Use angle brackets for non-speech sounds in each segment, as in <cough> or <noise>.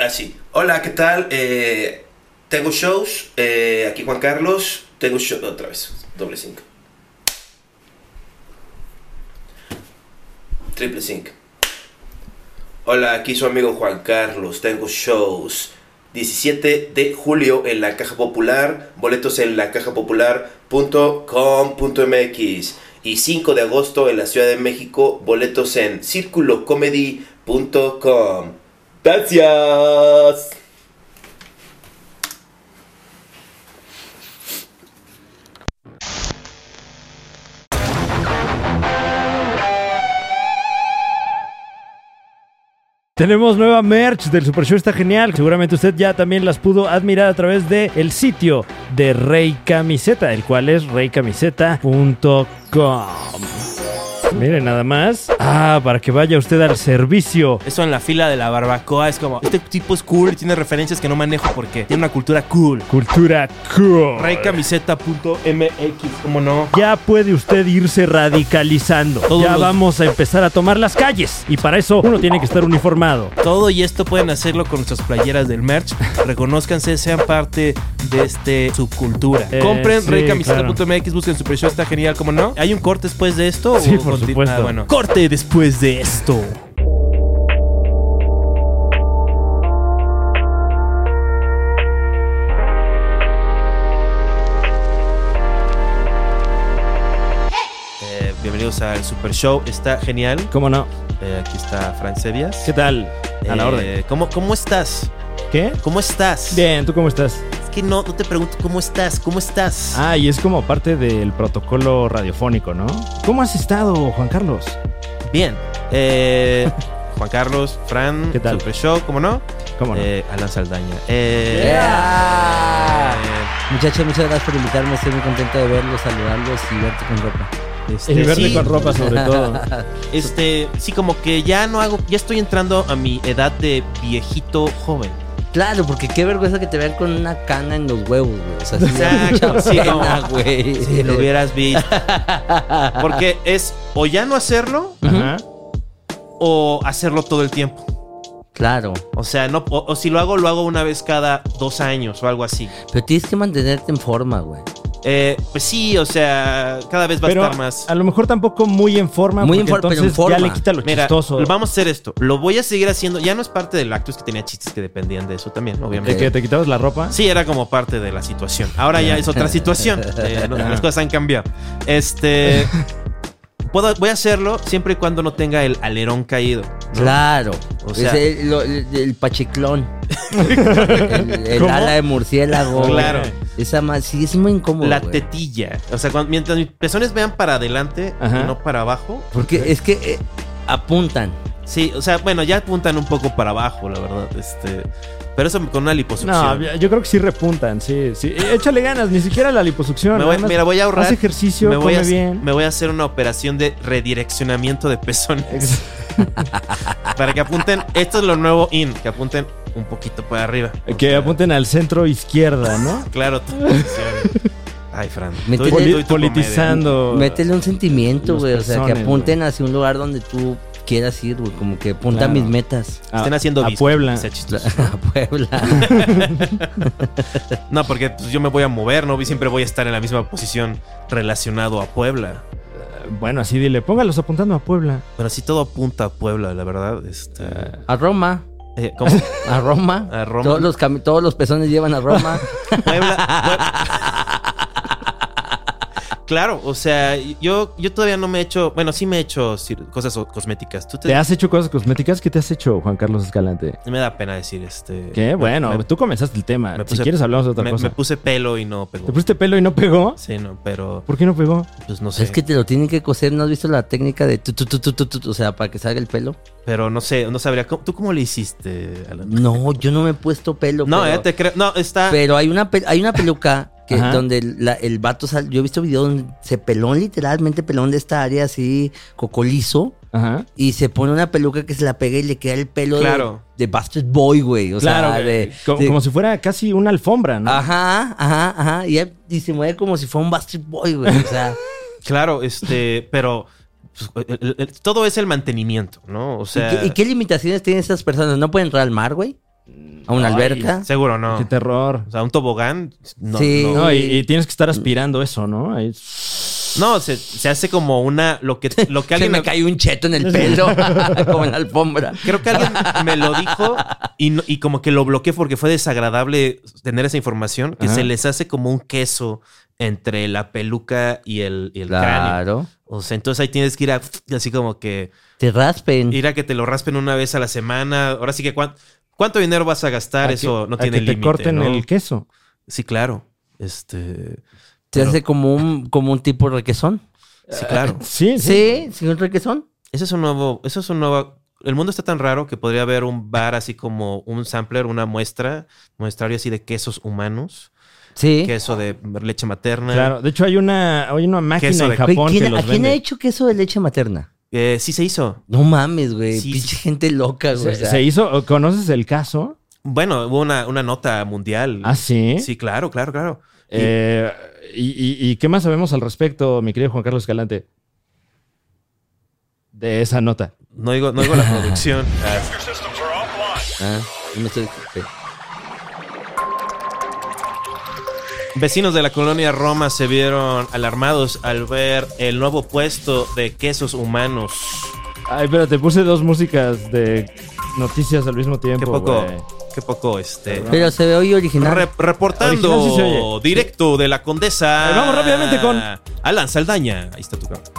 Así. Hola, ¿qué tal? Eh, tengo shows. eh, aquí Juan Carlos. Tengo show. Otra vez. Doble cinco. Triple cinco. Hola, aquí su amigo Juan Carlos. Tengo shows. 17 de julio en la Caja Popular. Boletos en la cajapopular.com.mx. Y 5 de agosto en la Ciudad de México. Boletos en circulocomedy.com. Gracias. Tenemos nueva merch del Super Show, está genial. Seguramente usted ya también las pudo admirar a través del el sitio de Rey Camiseta, el cual es reycamiseta.com. Miren nada más. Ah, para que vaya usted al servicio. Eso en la fila de la barbacoa es como, este tipo es cool y tiene referencias que no manejo porque tiene una cultura cool. Cultura cool. Reycamiseta.mx, ¿cómo no? Ya puede usted irse radicalizando. Todos ya los- vamos a empezar a tomar las calles. Y para eso uno tiene que estar uniformado. Todo y esto pueden hacerlo con nuestras playeras del merch. Reconózcanse, sean parte de este subcultura. Eh, Compren sí, reycamiseta.mx, busquen Super Show, está genial, ¿cómo no? ¿Hay un corte después de esto? Sí, o por conti- supuesto. Ah, bueno. Corte después de esto. Eh, bienvenidos al Super Show, está genial. ¿Cómo no? Eh, aquí está Frank Sevias. ¿Qué tal? A la Eh, orden. ¿cómo, ¿Cómo estás? ¿Qué? ¿Cómo estás? Bien, ¿tú cómo estás? Que no, no te pregunto cómo estás, ¿cómo estás? Ah, y es como parte del protocolo radiofónico, ¿no? ¿Cómo has estado, Juan Carlos? Bien. Eh, <laughs> Juan Carlos, Fran, ¿Qué tal? Super Show, ¿cómo no? ¿Cómo no? Eh, Alan Saldaña. Eh, Yeah. eh, Muchachos, muchas gracias por invitarme. Estoy muy contento de verlos, saludarlos y verte con ropa. este, y verte sí, con ropa sobre todo. <laughs> Este, sí, como que ya no hago, ya estoy entrando a mi edad de viejito joven. Claro, porque qué vergüenza que te vean con una cana en los huevos, güey. O sea, Exacto, sí, pena, no. güey. Si lo hubieras visto. <laughs> Porque es o ya no hacerlo Ajá. o hacerlo todo el tiempo. Claro. O sea, no, o, o si lo hago, lo hago una vez cada dos años o algo así. Pero tienes que mantenerte en forma, güey. Eh, pues sí, o sea, cada vez va Pero a estar más. a lo mejor tampoco muy en forma, Muy en for- pero en entonces ya forma. le quita lo Mira, chistoso. vamos a hacer esto. Lo voy a seguir haciendo. Ya no es parte del acto, es que tenía chistes que dependían de eso también, ¿De obviamente. que te quitabas la ropa? Sí, era como parte de la situación. Ahora ya es otra situación. <laughs> Eh, no, las cosas han cambiado. Este. <laughs> Puedo, voy a hacerlo siempre y cuando no tenga el alerón caído. ¿no? Claro. O sea- es el, lo- el- el pachiclón. <laughs> el ala de murciélago. Claro. Esa más, sí, es muy incómodo. La güey. tetilla. O sea, cuando- mientras mis pezones vean para adelante Ajá. y no para abajo. Porque es que eh, apuntan. Sí, o sea, bueno, ya apuntan un poco para abajo, la verdad. Este. Pero eso con una liposucción. No, yo creo que sí repuntan, sí, sí. Eh, Échale ganas, ni siquiera la liposucción. Me voy- mira, voy a ahorrar. Haz ejercicio, me voy, come a, bien. me voy a hacer una operación de redireccionamiento de pezones. <laughs> para que apunten. Esto es lo nuevo in. Que apunten un poquito para arriba. Que sea, apunten al centro izquierda, ¿no? <laughs> Claro. tú- Ay, Fran. Métele- tú- tú politizando. Métele un sentimiento, güey. O sea, que apunten hacia un lugar donde tú quieras ir, güey. Como que apunta Claro. mis metas. A- Estén haciendo a Puebla. <laughs> A Puebla. <laughs> No, porque pues, yo me voy a mover, ¿no? Siempre voy a estar en la misma posición relacionado a Puebla. Bueno, así dile, póngalos apuntando a Puebla. Pero sí todo apunta a Puebla, la verdad. Este, A Roma. eh, ¿Cómo? <laughs> A Roma. A Roma. Todos los, todos los pezones llevan a Roma. Puebla. Pue- claro, o sea, yo, yo todavía no me he hecho. Bueno, sí me he hecho cosas cosméticas. ¿Tú te, ¿Te has hecho cosas cosméticas? ¿Qué te has hecho, Juan Carlos Escalante? Me da pena decir este. ¿Qué? Bueno, me- tú comenzaste el tema. si quieres hablamos de otra me, cosa. me puse pelo y no pegó. ¿Te pusiste pelo y no pegó? Sí, no, pero ¿Por qué no pegó? pues no sé. Es que te lo tienen que coser. ¿No has visto la técnica de tu, tu, tu, tu, tu, tu? O sea, para que salga el pelo. Pero no sé, no sabría. ¿Cómo- ¿Tú cómo le hiciste, Alan? No, yo no me he puesto pelo. No, pero, ya te creo. No, está. pero hay una, pe- hay una peluca que Ajá. donde la- el vato sal, Yo he visto videos donde se pelón, literalmente pelón de esta área así, cocolizo. Ajá. Y se pone una peluca que se la pega y le queda el pelo de- Claro. de, Bastard Boy, güey. O claro, sea, de, como, de- como si fuera casi una alfombra, ¿no? Ajá, ajá, ajá. Y, y se mueve como si fuera un Bastard Boy, güey. O sea, <laughs> Claro, este. Pero. pues, el- el- todo es el mantenimiento, ¿no? O ¿y, sea. qué, y qué limitaciones tienen esas personas? ¿No pueden entrar al mar, güey? A una Ay, alberca. Seguro no. Qué terror. O sea, un tobogán. No, Sí. no. No, y, y tienes que estar aspirando eso, ¿no? Ahí- No, se, se hace como una. Lo que, lo que <laughs> Se alguien. me cayó un cheto en el pelo, <laughs> <laughs> como en la alfombra. Creo que alguien me lo dijo y, no- y como que lo bloqueé porque fue desagradable tener esa información, que Ajá. se les hace como un queso entre la peluca y el, y el cráneo. Claro. O sea, entonces ahí tienes que ir a así como que Te raspen. ir a que te lo raspen una vez a la semana. Ahora sí que cuán- cuánto dinero vas a gastar, a eso que- no tiene que te límite. corten ¿no? el queso. Sí, claro. Este. Te pero- hace como un, como un tipo requesón. Sí, claro. <laughs> Sí, sí. Sí, sí, un requesón. Eso es un nuevo. Eso es un nuevo. El mundo está tan raro que podría haber un bar así como un sampler, una muestra, muestrario así de quesos humanos, Sí. queso de leche materna. Claro. De hecho, hay una, hay una máquina en de- Japón ¿quién- que los ¿A quién vende. ha hecho queso de leche materna? Eh, sí se hizo. No mames, güey. Sí, Pinche sí. gente loca, güey. Se, o sea, se hizo, ¿conoces el caso? Bueno, hubo una, una nota mundial. Ah, sí. Sí, claro, claro, claro. Y- Eh, y, y- y qué más sabemos al respecto, mi querido Juan Carlos Escalante? De esa nota. no digo, no digo la <laughs> producción. Ah, ah, yo me estoy- Vecinos de la colonia Roma se vieron alarmados al ver el nuevo puesto de quesos humanos. Ay, pero te puse dos músicas de noticias al mismo tiempo. Qué poco, qué poco, este. Pero se ve hoy original. Re- reportando Original sí se oye. directo de la condesa. Eh, vamos rápidamente con- Alan Saldaña. Ahí está tu cámara.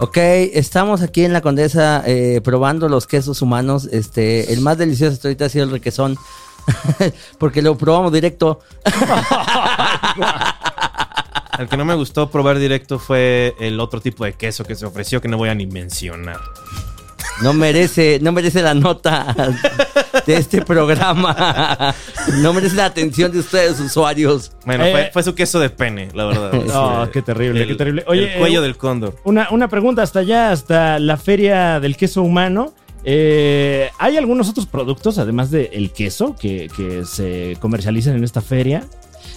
Ok, estamos aquí en la Condesa eh, probando los quesos humanos. Este, el más delicioso hasta ahorita ha sido el requesón. <laughs> Porque lo probamos directo. <laughs> El que no me gustó probar directo fue el otro tipo de queso que se ofreció que no voy a ni mencionar. No merece, no merece la nota de este programa. No merece la atención de ustedes, usuarios. Bueno, Eh, fue, fue su queso de pene, la verdad. <laughs> Oh, qué terrible, el- qué terrible. Oye, el cuello eh, del cóndor. Una, una pregunta hasta allá, hasta la feria del queso humano. Eh, ¿Hay algunos otros productos, además del queso, que, que se comercializan en esta feria?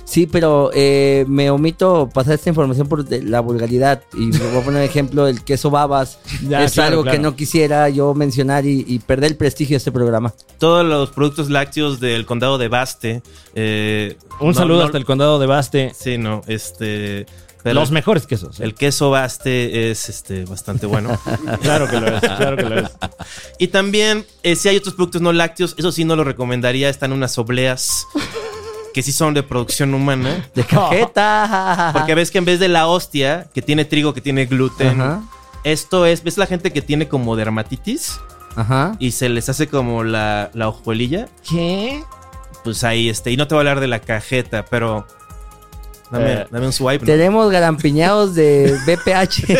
Sí, pero eh, me omito pasar esta información por de- la vulgaridad. Y voy a poner ejemplo, el queso babas. <laughs> Ya, es claro, algo claro. que no quisiera yo mencionar y, y perder el prestigio de este programa. Todos los productos lácteos del condado de Baste. eh, Un no- saludo no- hasta el condado de Baste. Sí, no, este. Pero Los mejores quesos. ¿eh? El queso Baste es este, bastante bueno. <laughs> Claro que lo es, claro que lo es. y también, eh, si hay otros productos no lácteos, eso sí no lo recomendaría. Están unas obleas que sí son de producción humana. De cajeta. <laughs> Porque ves que en vez de la hostia, que tiene trigo, que tiene gluten, Ajá. esto es, ¿ves la gente que tiene como dermatitis? Ajá. Y se les hace como la, la hojuelilla. ¿Qué? Pues ahí, este, y no te voy a hablar de la cajeta, pero... Dame, Eh, dame un swipe. ¿no? Tenemos garampiñados de BPH. <laughs>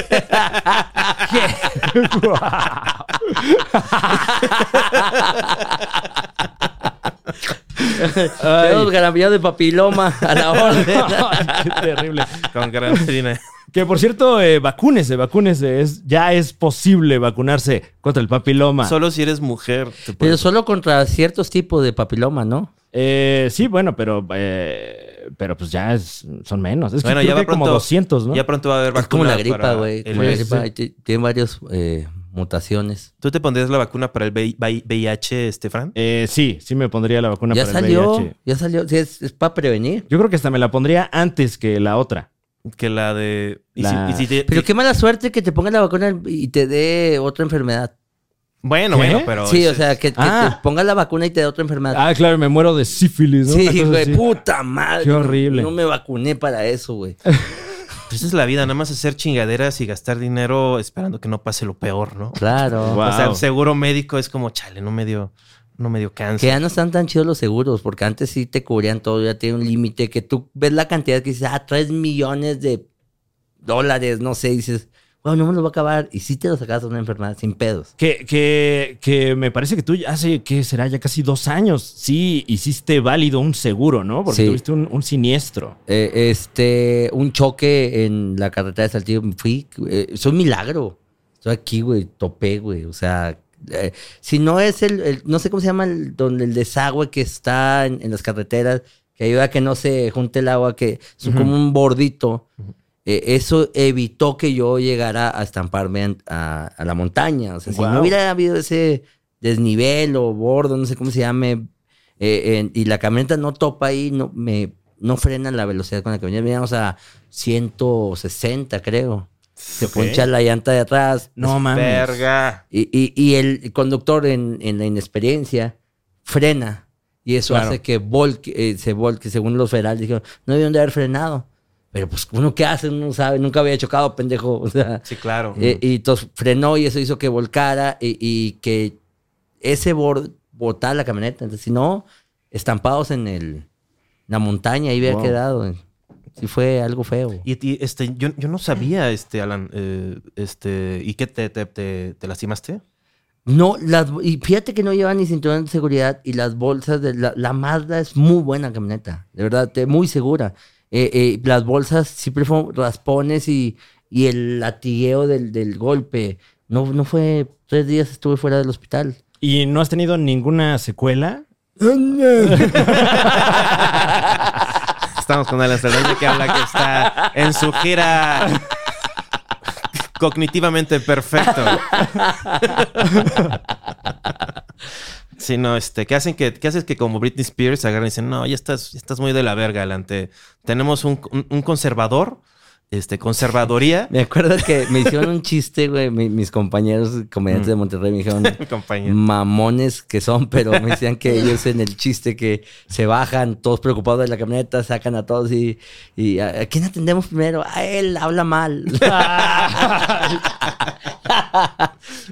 Tenemos garampiñados de papiloma a la orden. <laughs> Qué terrible. Con gran harina. Que por cierto, eh, vacúnese, vacúnese. Es, ya es posible vacunarse contra el papiloma. Solo si eres mujer. te Pero solo contra ciertos tipos de papiloma, ¿no? Eh, sí, bueno, pero, eh, pero pues ya es- son menos. Es que Bueno, creo ya que va hay como pronto- 200, ¿no? Ya pronto va a haber Es como la gripa, güey. el tiene varias eh, mutaciones. ¿Tú te pondrías la vacuna para el VI- VI- VIH, este, Fran? Eh, sí, sí me pondría la vacuna Ya para el salió, VIH. ya salió. Sí, es, para prevenir. Yo creo que hasta me la pondría antes que la otra. Que la de... y si- y si te- Pero y- qué mala suerte que te pongan la vacuna y te dé otra enfermedad. Bueno, ¿Qué? bueno, pero... sí, ese- o sea, que, que Ah. te pongas la vacuna y te dé otra enfermedad. Ah, claro, me muero de sífilis, ¿no? Sí, güey, puta madre. Qué horrible. No me vacuné para eso, güey. <laughs> Pues esa es la vida, nada más hacer chingaderas y gastar dinero esperando que no pase lo peor, ¿no? Claro. O sea, el seguro médico es como, chale, no me dio, no me dio Que cáncer. ya no están tan chidos los seguros, porque antes sí te cubrían todo, ya tiene un límite, que tú ves la cantidad que dices, ah, 3 millones de dólares, no sé, dices, bueno, no me los va a acabar, y sí te lo sacas de una enfermedad sin pedos. Que, que, que me parece que tú hace, ¿qué será? Ya casi dos años. Sí, hiciste válido un seguro, ¿no? Porque Sí. tuviste un, un siniestro. Eh, este, un choque en la carretera de Saltillo, fui, eh, es un milagro. Estoy aquí, güey, topé, güey, o sea, eh, si no es el, el- no sé cómo se llama, el, donde el desagüe que está en, en las carreteras, que ayuda a que no se junte el agua, que es como un bordito. Eh, eso evitó que yo llegara a estamparme a, a la montaña. O sea, si no hubiera habido ese desnivel o bordo, no sé cómo se llame, eh, en- y la camioneta no topa y no, me, no frena la velocidad con la camioneta. Veníamos a 160, creo. Se poncha la llanta de atrás. No mames. Verga. Y, y- y el conductor en, en la inexperiencia frena. Y eso Claro. hace que volque, eh, se volque, según los federales, dijeron, no debieron de haber frenado. Pero pues uno qué hace, uno no sabe, nunca había chocado, pendejo. O sea, Sí, claro. eh, y entonces frenó y eso hizo que volcara y, y que ese borde botara la camioneta. Entonces, si no, estampados en el, la montaña, ahí había Wow. quedado. Sí fue algo feo. Y, y, este, yo, yo no sabía, este, Alan, eh, este, ¿y qué te, te, te, te lastimaste? No, las, y fíjate que no lleva ni cinturón de seguridad y las bolsas de la, la Mazda es muy buena camioneta, de verdad, muy segura. Eh, eh, las bolsas siempre fueron raspones y, y el latigueo del, del golpe. No, no fue, tres días estuve fuera del hospital. ¿Y no has tenido ninguna secuela? Estamos con Alan Saldaña que habla que está en su gira cognitivamente perfecto. Sí, no, este, ¿qué hacen que, qué haces que como Britney Spears agarran y dicen, no, ya estás, ya estás muy de la verga adelante. Tenemos un, un- un conservador, este, conservadoría. <laughs> Me acuerdo que me hicieron un chiste, güey, mi- mis compañeros comediantes de Monterrey me dijeron, <laughs> mamones que son, pero me <laughs> decían que ellos en el chiste que se bajan todos preocupados de la camioneta, sacan a todos y, y ¿a, a quién atendemos primero? A él, habla mal.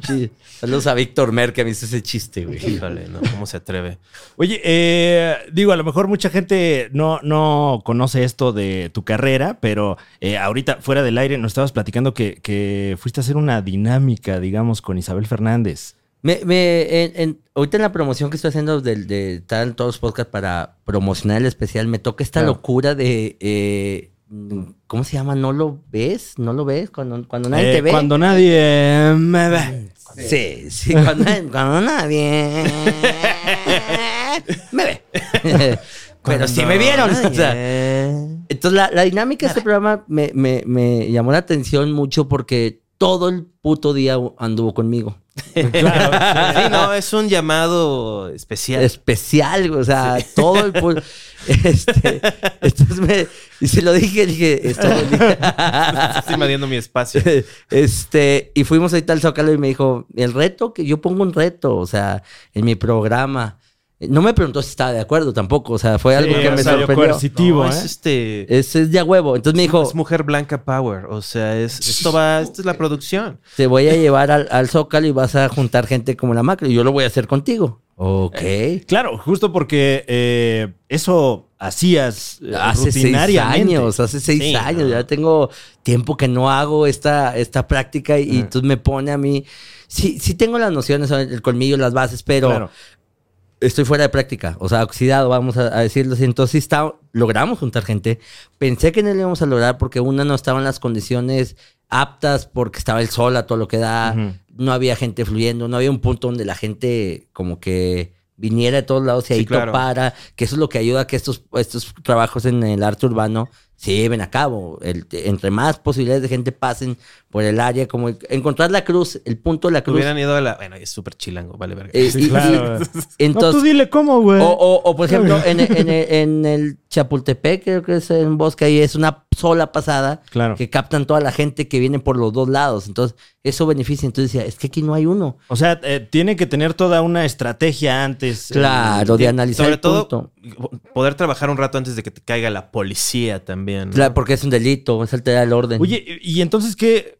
sí. Saludos a Víctor Mer que me hizo ese chiste, güey. Híjole, no, ¿cómo se atreve? Oye, eh, digo, a lo mejor mucha gente no, no conoce esto de tu carrera, pero eh, ahorita fuera del aire nos estabas platicando que, que fuiste a hacer una dinámica, digamos, con Isabel Fernández. Me, me, en- en- ahorita en la promoción que estoy haciendo del- de, estar en todos los podcasts para promocionar el especial, me toca esta Claro. locura de... eh, ¿Cómo se llama? ¿No lo ves? ¿No lo ves? Cuando, cuando nadie Eh, te ve. Cuando nadie me ve. Sí, sí, cuando, cuando nadie me ve. <laughs> Pero sí me vieron. o sea. Entonces, la, la dinámica de este programa me, me- me llamó la atención mucho porque todo el puto día anduvo conmigo. <laughs> Sí, no, es un llamado especial. Especial, o sea, todo el puto. <laughs> Este, entonces me. Y se lo dije, dije, esto. <laughs> Estoy invadiendo mi espacio. este, y fuimos ahorita al Zócalo y me dijo, el reto, que yo pongo un reto, o sea, en mi programa. No me preguntó si estaba de acuerdo tampoco, o sea, fue algo Sí, que me sea, sorprendió. coercitivo, No, ¿eh? es este. Ese es de a huevo. Entonces me dijo, Es mujer blanca power. O sea, es, esto va, <laughs> esto es la producción. te voy a llevar al, al Zócalo y vas a juntar gente como la macro y yo lo voy a hacer contigo. Ok. Claro, justo porque eh, eso hacías eh, Hace seis años, hace seis Sí, años, no. ya tengo tiempo que no hago esta, esta práctica y, y entonces me pone a mí, sí, sí tengo las nociones, el colmillo, las bases, pero Claro. Estoy fuera de práctica, o sea, oxidado, vamos a, a decirlo así. Entonces está, logramos juntar gente. Pensé que no lo íbamos a lograr porque una no estaba en las condiciones aptas porque estaba el sol a todo lo que da, no había gente fluyendo, no había un punto donde la gente como que viniera de todos lados y ahí Sí, claro. topara, que eso es lo que ayuda a que estos, estos trabajos en el arte urbano se lleven a cabo. El- entre más posibilidades de gente pasen por el área, como encontrar la cruz, el punto de la cruz. Hubieran ido a la. Bueno, es súper chilango, vale, verga. Eh, Sí, <laughs> y- claro. <laughs> y- no, entonces, tú dile cómo, güey. o, o- o, por ejemplo, en, en el- en el Chapultepec, creo que es un bosque ahí, es una sola pasada Claro. que captan toda la gente que viene por los dos lados. Entonces, eso beneficia. Entonces decía, es que aquí no hay uno. O sea, eh, tiene que tener toda una estrategia antes. eh, Claro, de Sí, analizar Sobre el todo, punto. poder trabajar un rato antes de que te caiga la policía también. ¿no? Claro, porque es un delito, es alterar el orden. Oye, y entonces, ¿qué?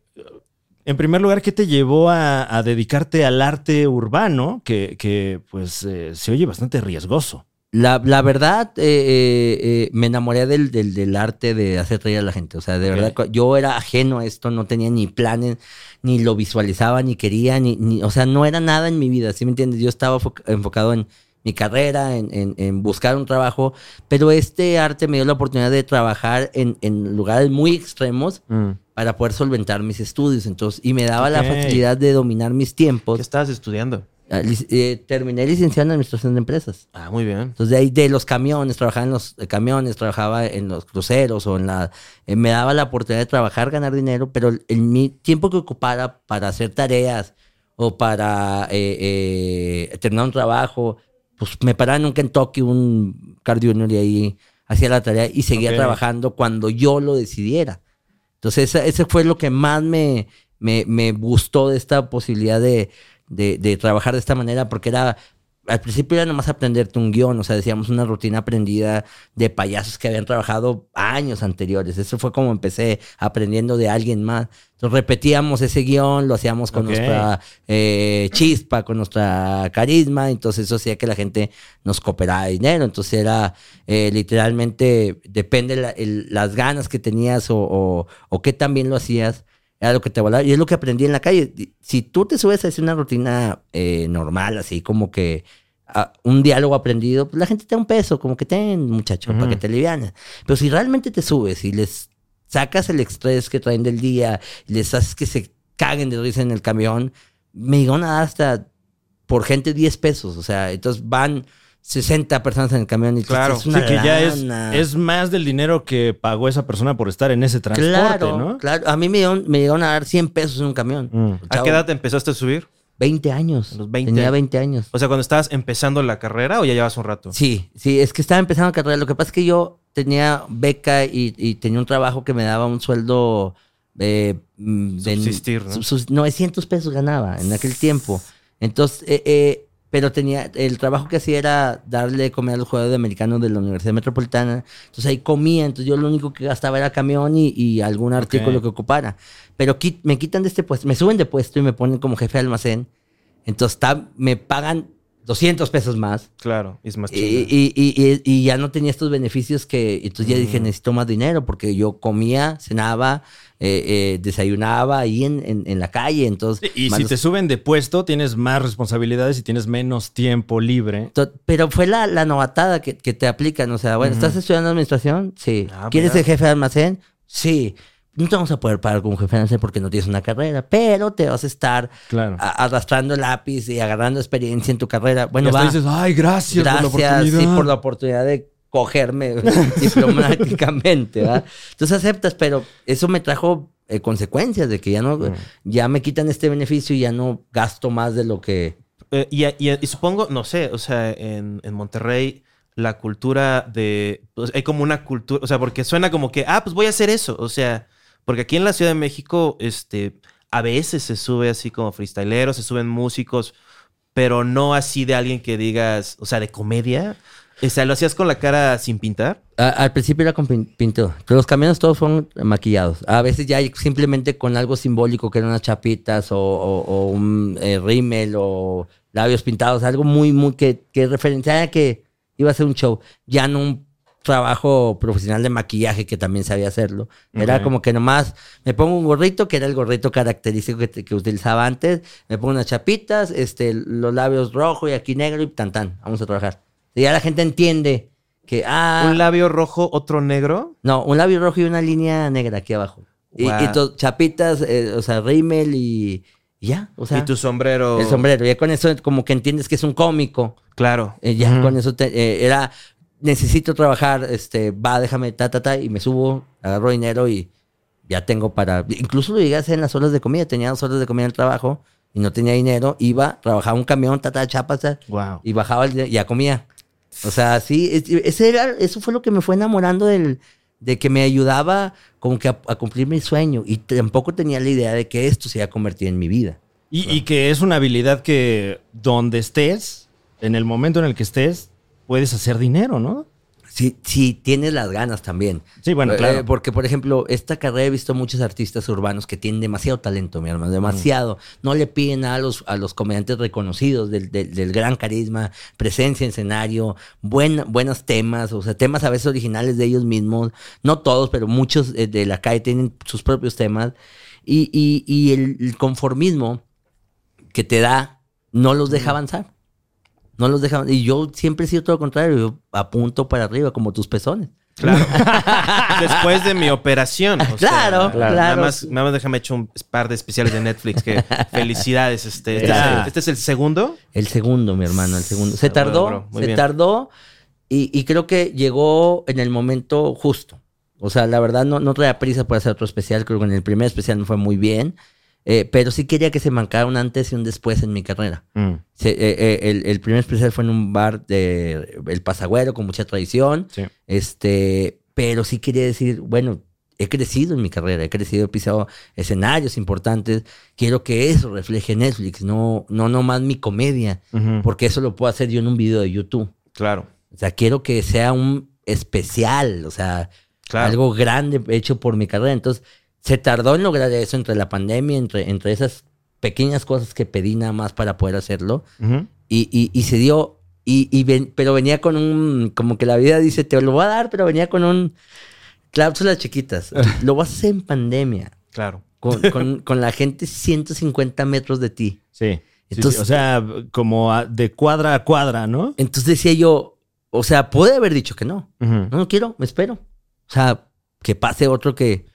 En primer lugar, ¿qué te llevó a, a dedicarte al arte urbano? Que, que, pues, eh, se oye bastante riesgoso. La, la verdad, eh, eh, me enamoré del, del, del arte de hacer reír a la gente. O sea, de verdad, yo era ajeno a esto, no tenía ni planes, ni lo visualizaba, ni quería, ni, ni o sea, no era nada en mi vida, ¿sí me entiendes? Yo estaba fo- enfocado en mi carrera, en, en- en buscar un trabajo, pero este arte me dio la oportunidad de trabajar en, en lugares muy extremos para poder solventar mis estudios. Entonces, y me daba la facilidad de dominar mis ¿Qué tiempos. estabas estudiando? Ah, eh, terminé licenciado en administración de empresas. Ah, muy bien. Entonces, de ahí de los camiones, trabajaba en los eh, camiones, trabajaba en los cruceros o en la... eh, me daba la oportunidad de trabajar, ganar dinero, pero el, el mi tiempo que ocupara para hacer tareas o para eh, eh, terminar un trabajo, pues me paraba en un Kentucky, un Car Junior y ahí hacía la tarea y seguía trabajando cuando yo lo decidiera. Entonces, esa- ese fue lo que más me, me, me gustó de esta posibilidad de, de, de trabajar de esta manera, porque era, al principio era nomás aprenderte un guion, o sea, decíamos una rutina aprendida de payasos que habían trabajado años anteriores. Eso fue como empecé aprendiendo de alguien más. Entonces repetíamos ese guion, lo hacíamos con nuestra eh, chispa, con nuestra carisma, entonces eso hacía que la gente nos cooperara dinero. Entonces era eh, literalmente, depende la- el- las ganas que tenías o, o, o qué tan bien lo hacías, era lo que te volaba. Y es lo que aprendí en la calle. Si tú te subes a hacer una rutina eh, normal, así como que ah, un diálogo aprendido, pues la gente te da un peso, como que ten, muchacho, para que te alivianes. Pero si realmente te subes y les sacas el estrés que traen del día, y les haces que se caguen de risa en el camión, me iban a dar hasta por gente 10 pesos. O sea, entonces van 60 personas en el camión y Claro. es Sí, una que ya es, es más del dinero que pagó esa persona por estar en ese transporte, Claro, ¿no? claro. A mí me llegaron a dar 100 pesos en un camión. Mm. ¿A qué edad te empezaste a subir? 20 años. Los 20. Tenía 20 años. O sea, cuando estabas empezando la carrera o ya llevas un rato. Sí, sí, es que estaba empezando la carrera. Lo que pasa es que yo tenía beca y, y tenía un trabajo que me daba un sueldo eh, mm, de Subsistir, ¿no? sub- sus- 900 pesos ganaba en aquel tiempo. Entonces, eh, eh, pero tenía, el trabajo que hacía era darle de comer a los jugadores americanos de la Universidad Metropolitana. Entonces ahí comía, entonces yo lo único que gastaba era camión y, y algún artículo que ocupara. Pero qui- me quitan de este puesto, me suben de puesto y me ponen como jefe de almacén. Entonces me pagan 200 pesos más. Claro, es más chido. y- y- y- y ya no tenía estos beneficios que entonces ya dije necesito más dinero porque yo comía, cenaba, eh, eh, desayunaba ahí en, en- en la calle, entonces... Y si los- te suben de puesto, tienes más responsabilidades y tienes menos tiempo libre. Pero fue la, la novatada que, que te aplican, o sea, bueno, ¿estás estudiando administración? Sí. Ah, ¿Quieres ser jefe de almacén? Sí. No te vamos a poder pagar como jefe de almacén porque no tienes una carrera, pero te vas a estar Claro. a- arrastrando el lápiz y agarrando experiencia en tu carrera. Bueno, y hasta va. dices, ay, gracias, Gracias, por la oportunidad. sí, por la oportunidad de cogerme <laughs> diplomáticamente, ¿verdad? Entonces aceptas, pero eso me trajo eh, consecuencias de que ya no, Mm. ya me quitan este beneficio y ya no gasto más de lo que... Eh, y, y- y supongo, no sé, o sea, en, en Monterrey la cultura de... pues, hay como una cultura, o sea, porque suena como que, ah, pues voy a hacer eso, o sea, porque aquí en la Ciudad de México, este, a veces se sube así como freestyleros, se suben músicos, pero no así de alguien que digas, o sea, de comedia. O sea, ¿lo hacías con la cara sin pintar? Al principio era con pin- pintura, pero los camiones todos fueron maquillados. A veces ya simplemente con algo simbólico que eran unas chapitas o, un eh, rímel o labios pintados, algo muy, muy que, que referenciaba que iba a ser un show. Ya no un trabajo profesional de maquillaje que también sabía hacerlo. Era como que nomás me pongo un gorrito, que era el gorrito característico que, que utilizaba antes, me pongo unas chapitas, este, los labios rojo y aquí negro y tan tan, vamos a trabajar. Y ya la gente entiende que, ah, Un labio rojo, otro negro. no, un labio rojo y una línea negra aquí abajo. Y, y chapitas, eh, o sea, rímel y, ya, o sea, y tu sombrero. el sombrero. Ya con eso como que entiendes que es un cómico. Claro. Eh, ya con eso te- eh, era, necesito trabajar, este, va, déjame, ta, ta, ta, y me subo, agarro dinero y ya tengo para... Incluso lo llegué a hacer en las horas de comida, tenía dos horas de comida en el trabajo y no tenía dinero, iba, trabajaba un camión, ta, ta, chapas, ta, Wow. y bajaba el, y ya comía. O sea, sí, es- ese era, eso fue lo que me fue enamorando del, de que me ayudaba como que a, a cumplir mi sueño y tampoco tenía la idea de que esto se iba a convertir en mi vida. Y, y que es una habilidad que donde estés, en el momento en el que estés, puedes hacer dinero, ¿no? Sí, sí, tienes las ganas también. Sí, bueno, Eh, claro. porque, por ejemplo, esta carrera he visto muchos artistas urbanos que tienen demasiado talento, mi hermano, demasiado. No le piden a los, a los comediantes reconocidos del, del- del gran carisma, presencia en escenario, buen, buenos temas, o sea, temas a veces originales de ellos mismos. No todos, pero muchos eh, de la calle tienen sus propios temas. Y, y- y el, el conformismo que te da no los deja avanzar. No los deja. Y yo siempre he sido todo lo contrario. Yo apunto para arriba, como tus pezones. Claro. <laughs> Después de mi operación. o sea, Claro, claro. Nada más, nada más déjame echar un par de especiales de Netflix. Que <laughs> felicidades. Este, este, Ya. es, el, este es el segundo. El segundo, mi hermano, el segundo. Se Ah, tardó, bro, se bien. tardó y, y creo que llegó en el momento justo. O sea, la verdad no, no traía prisa por hacer otro especial. Creo que en el primer especial me fue muy bien. Eh, pero sí quería que se marcara un antes y un después en mi carrera. Mm, Se- eh, eh, el, el primer especial fue en un bar de El Pasagüero con mucha tradición. sí. Este, pero sí quería decir, bueno, he crecido en mi carrera, he crecido, he pisado escenarios importantes. Quiero que eso refleje Netflix, no, no nomás mi comedia, porque eso lo puedo hacer yo en un video de YouTube. Claro. O sea, quiero que sea un especial, o sea, Claro. algo grande hecho por mi carrera. Entonces, se tardó en lograr eso entre la pandemia, entre, entre esas pequeñas cosas que pedí nada más para poder hacerlo. Y, y, y se dio, y, y ven- pero venía con un, como que la vida dice, te lo voy a dar, pero venía con un, cláusulas chiquitas. <laughs> lo vas a hacer en pandemia, Claro. con, con, con la gente 150 metros de ti. Sí. Sí, sí, Entonces- o sea, como a- de cuadra a cuadra, ¿no? Entonces decía yo, o sea, pude haber dicho que no. No, no quiero, me espero. O sea, que pase otro que,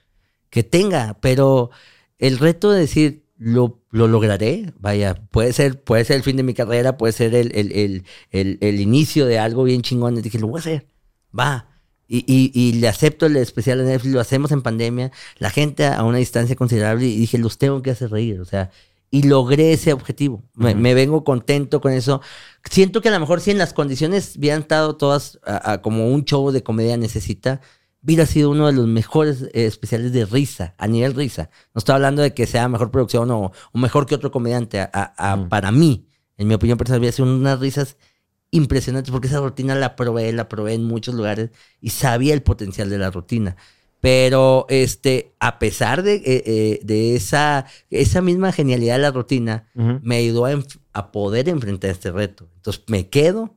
que tenga, pero el reto de decir, lo, lo lograré, vaya, puede ser, puede ser el fin de mi carrera, puede ser el, el, el, el, inicio de algo bien chingón. Y dije, lo voy a hacer, va. Y, y, y le acepto el especial de Netflix, lo hacemos en pandemia, la gente a una distancia considerable, y dije, los tengo que hacer reír, o sea, y logré ese objetivo. Me, Ujú. me vengo contento con eso. Siento que a lo mejor si en las condiciones hubieran estado todas a- a como un show de comedia necesita, hubiera sido uno de los mejores eh, especiales de risa, a nivel risa. No estoy hablando de que sea mejor producción o, o mejor que otro comediante. A- a- a- Mm. Para mí, en mi opinión personal, hubiera sido unas risas impresionantes porque esa rutina la probé, la probé en muchos lugares y sabía el potencial de la rutina. Pero este, a pesar de, eh, eh, de esa, esa misma genialidad de la rutina, me ayudó a, a poder enfrentar este reto. Entonces me quedo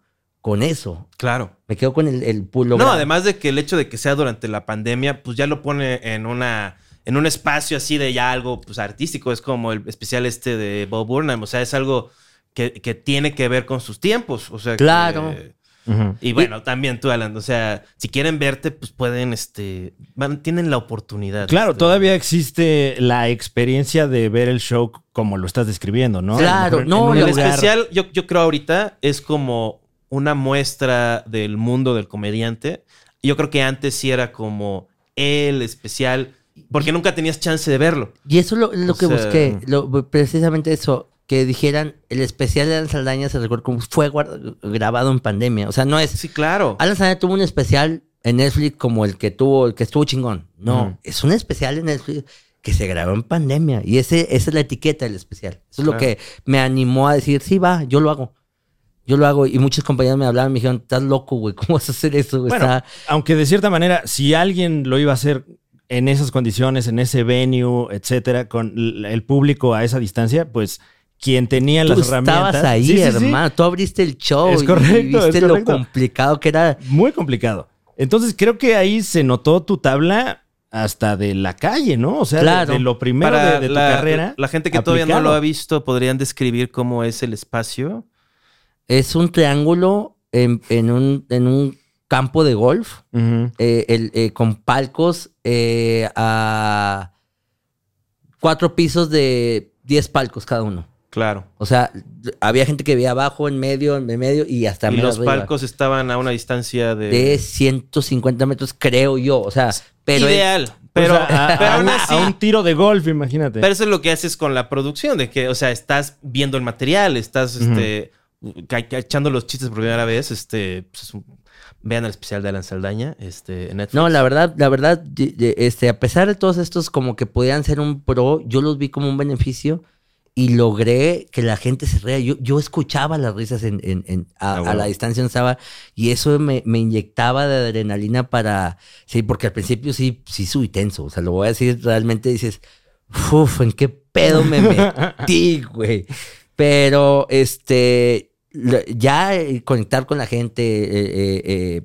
con eso. Claro. Me quedo con el, el pulo. No, grande. además de que el hecho de que sea durante la pandemia, pues ya lo pone en una en un espacio así de ya algo pues artístico, es como el especial este de Bob Burnham, o sea, es algo que, que tiene que ver con sus tiempos, o sea, que- Claro. Ujú. y bueno, también tú, Alan, o sea, si quieren verte, pues pueden, este, van, tienen la oportunidad. Claro, este, todavía existe la experiencia de ver el show como lo estás describiendo, ¿no? Claro, no, un El lugar- especial, yo, yo creo ahorita, es como una muestra del mundo del comediante. Yo creo que antes sí era como el especial, porque nunca tenías chance de verlo. Y eso es lo, que sea- busqué. lo- precisamente eso. Que dijeran, el especial de Alan Saldaña se recuerda como fue grabado en pandemia. O sea, no es... Sí, claro. Alan Saldaña tuvo un especial en Netflix como el que tuvo, el que estuvo chingón. No, Ujú. es un especial en Netflix que se grabó en pandemia. Y ese, esa es la etiqueta del especial. Eso es lo que me animó a decir, sí, va, yo lo hago. Yo lo hago. Y muchos compañeros me hablaban, me dijeron, estás loco, güey. ¿Cómo vas a hacer eso? güey? Bueno, Está- aunque de cierta manera, si alguien lo iba a hacer en esas condiciones, en ese venue, etcétera, con el público a esa distancia, pues quien tenía Tú las herramientas. estabas ahí, Sí, sí, sí. hermano. Tú abriste el show. Es y- correcto, Y viste es lo complicado que era. Muy complicado. Entonces creo que ahí se notó tu tabla hasta de la calle, ¿no? O sea, de- Claro. de, lo primero Para de, de tu la, carrera. La gente que todavía no lo ha visto, ¿podrían describir cómo es el espacio? Es un triángulo en, en un, en un campo de golf. Eh, el- eh, con palcos eh, a cuatro pisos de 10 palcos cada uno. Claro. O sea, había gente que veía abajo, en medio, en medio y hasta Y los arriba. palcos estaban a una distancia de... de 150 metros, creo yo. O sea, pero Ideal. Pero, O sea, a, pero a un, así... a un tiro de golf, imagínate. Pero eso es lo que haces con la producción, de que, o sea, estás viendo el material, estás este, echando los chistes por primera vez. Este, pues, vean el especial de Alan Saldaña este, en Netflix. No, la verdad, la verdad, este, a pesar de todos estos como que podían ser un pro, yo los vi como un beneficio y logré que la gente se ría. Yo, yo escuchaba las risas en, en- en- a, Ah, a bueno. la distancia donde estaba y eso me, me inyectaba de adrenalina para, sí, porque al principio sí, sí subí tenso, o sea, lo voy a decir, realmente dices, uff, ¿en qué pedo me <laughs> metí, güey? Pero, este, ya eh, conectar con la gente, eh, eh,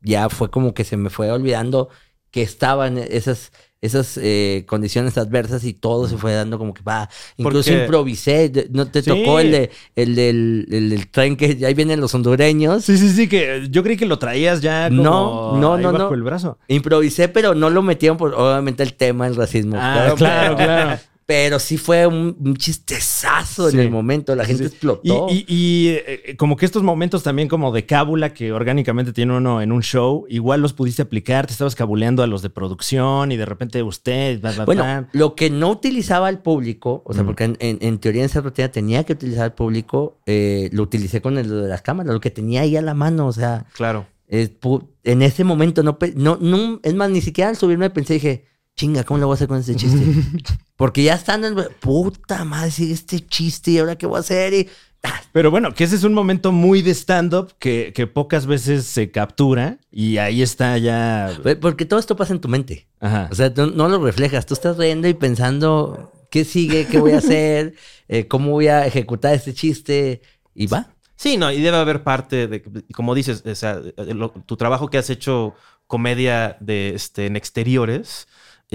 ya fue como que se me fue olvidando que estaban esas, esas eh, condiciones adversas y todo se fue dando como que va. Incluso Porque- improvisé. ¿No te Sí. tocó el, de, el, del, el del tren que ya ahí vienen los hondureños? Sí, sí, sí, que yo creí que lo traías ya como No, no, ahí no, bajo no. el brazo. Improvisé, pero no lo metieron por obviamente el tema del racismo. Ah, claro, pero- claro. <laughs> Pero sí fue un, un chistezazo Sí. en el momento. La gente explotó. y- y, eh, como que estos momentos también como de cábula que orgánicamente tiene uno en un show, igual los pudiste aplicar, te estabas cabuleando a los de producción y de repente usted... bla, bla, Bueno, bla. lo que no utilizaba el público, o sea, Mm. porque en, en- en teoría en esa rutina tenía que utilizar el público, eh, lo utilicé con el de las cámaras, lo que tenía ahí a la mano, o sea, Claro. en ese momento no, no, es más, ni siquiera al subirme pensé, dije, chinga, ¿cómo lo voy a hacer con este chiste? <laughs> porque ya estando en, puta madre, sigue este chiste y ahora qué voy a hacer y... ah, Pero bueno, que ese es un momento muy de stand-up que, que pocas veces se captura y ahí está ya... Porque todo esto pasa en tu mente. Ajá. O sea, tú no lo reflejas. Tú estás riendo y pensando qué sigue, qué voy a hacer, <laughs> eh, cómo voy a ejecutar este chiste. Y va. Sí, no, y debe haber parte de, como dices, o sea, lo- tu trabajo que has hecho comedia de, este, en exteriores,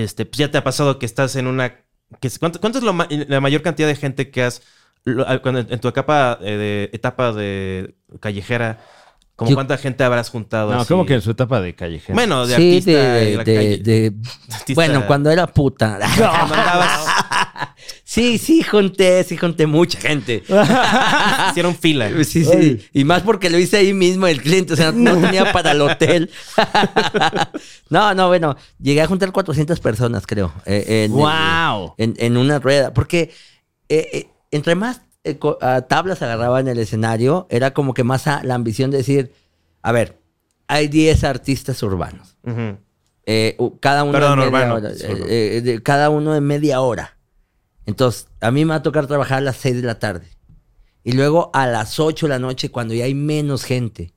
este, pues ya te ha pasado que estás en una... Que, ¿cuánto, es lo la mayor cantidad de gente que has... lo- en tu etapa, eh, de, etapa de callejera, como Yo- cuánta gente habrás juntado? No, así? como que en su etapa de callejero. Bueno, de sí, artista de, la de- calle. de- Artista- Bueno, cuando era puta. <laughs> cuando andabas, <laughs> sí, sí, junté, sí, junté mucha gente. <laughs> hicieron fila. Sí, sí. Y más porque lo hice ahí mismo el cliente, o sea, no tenía para el hotel. no, no, bueno, llegué a juntar 400 personas, creo. eh, en, ¡Wow! en, en una rueda. Porque eh, eh, entre más eh, ah, tablas agarraba en el escenario, era como que más a- la ambición de decir, a ver, hay 10 artistas urbanos. Eh, cada uno Perdón, urbano, hora. es eh, de- cada uno de media hora. Entonces, a mí me va a tocar trabajar a las 6 de la tarde. Y luego a las 8 de la noche, cuando ya hay menos gente.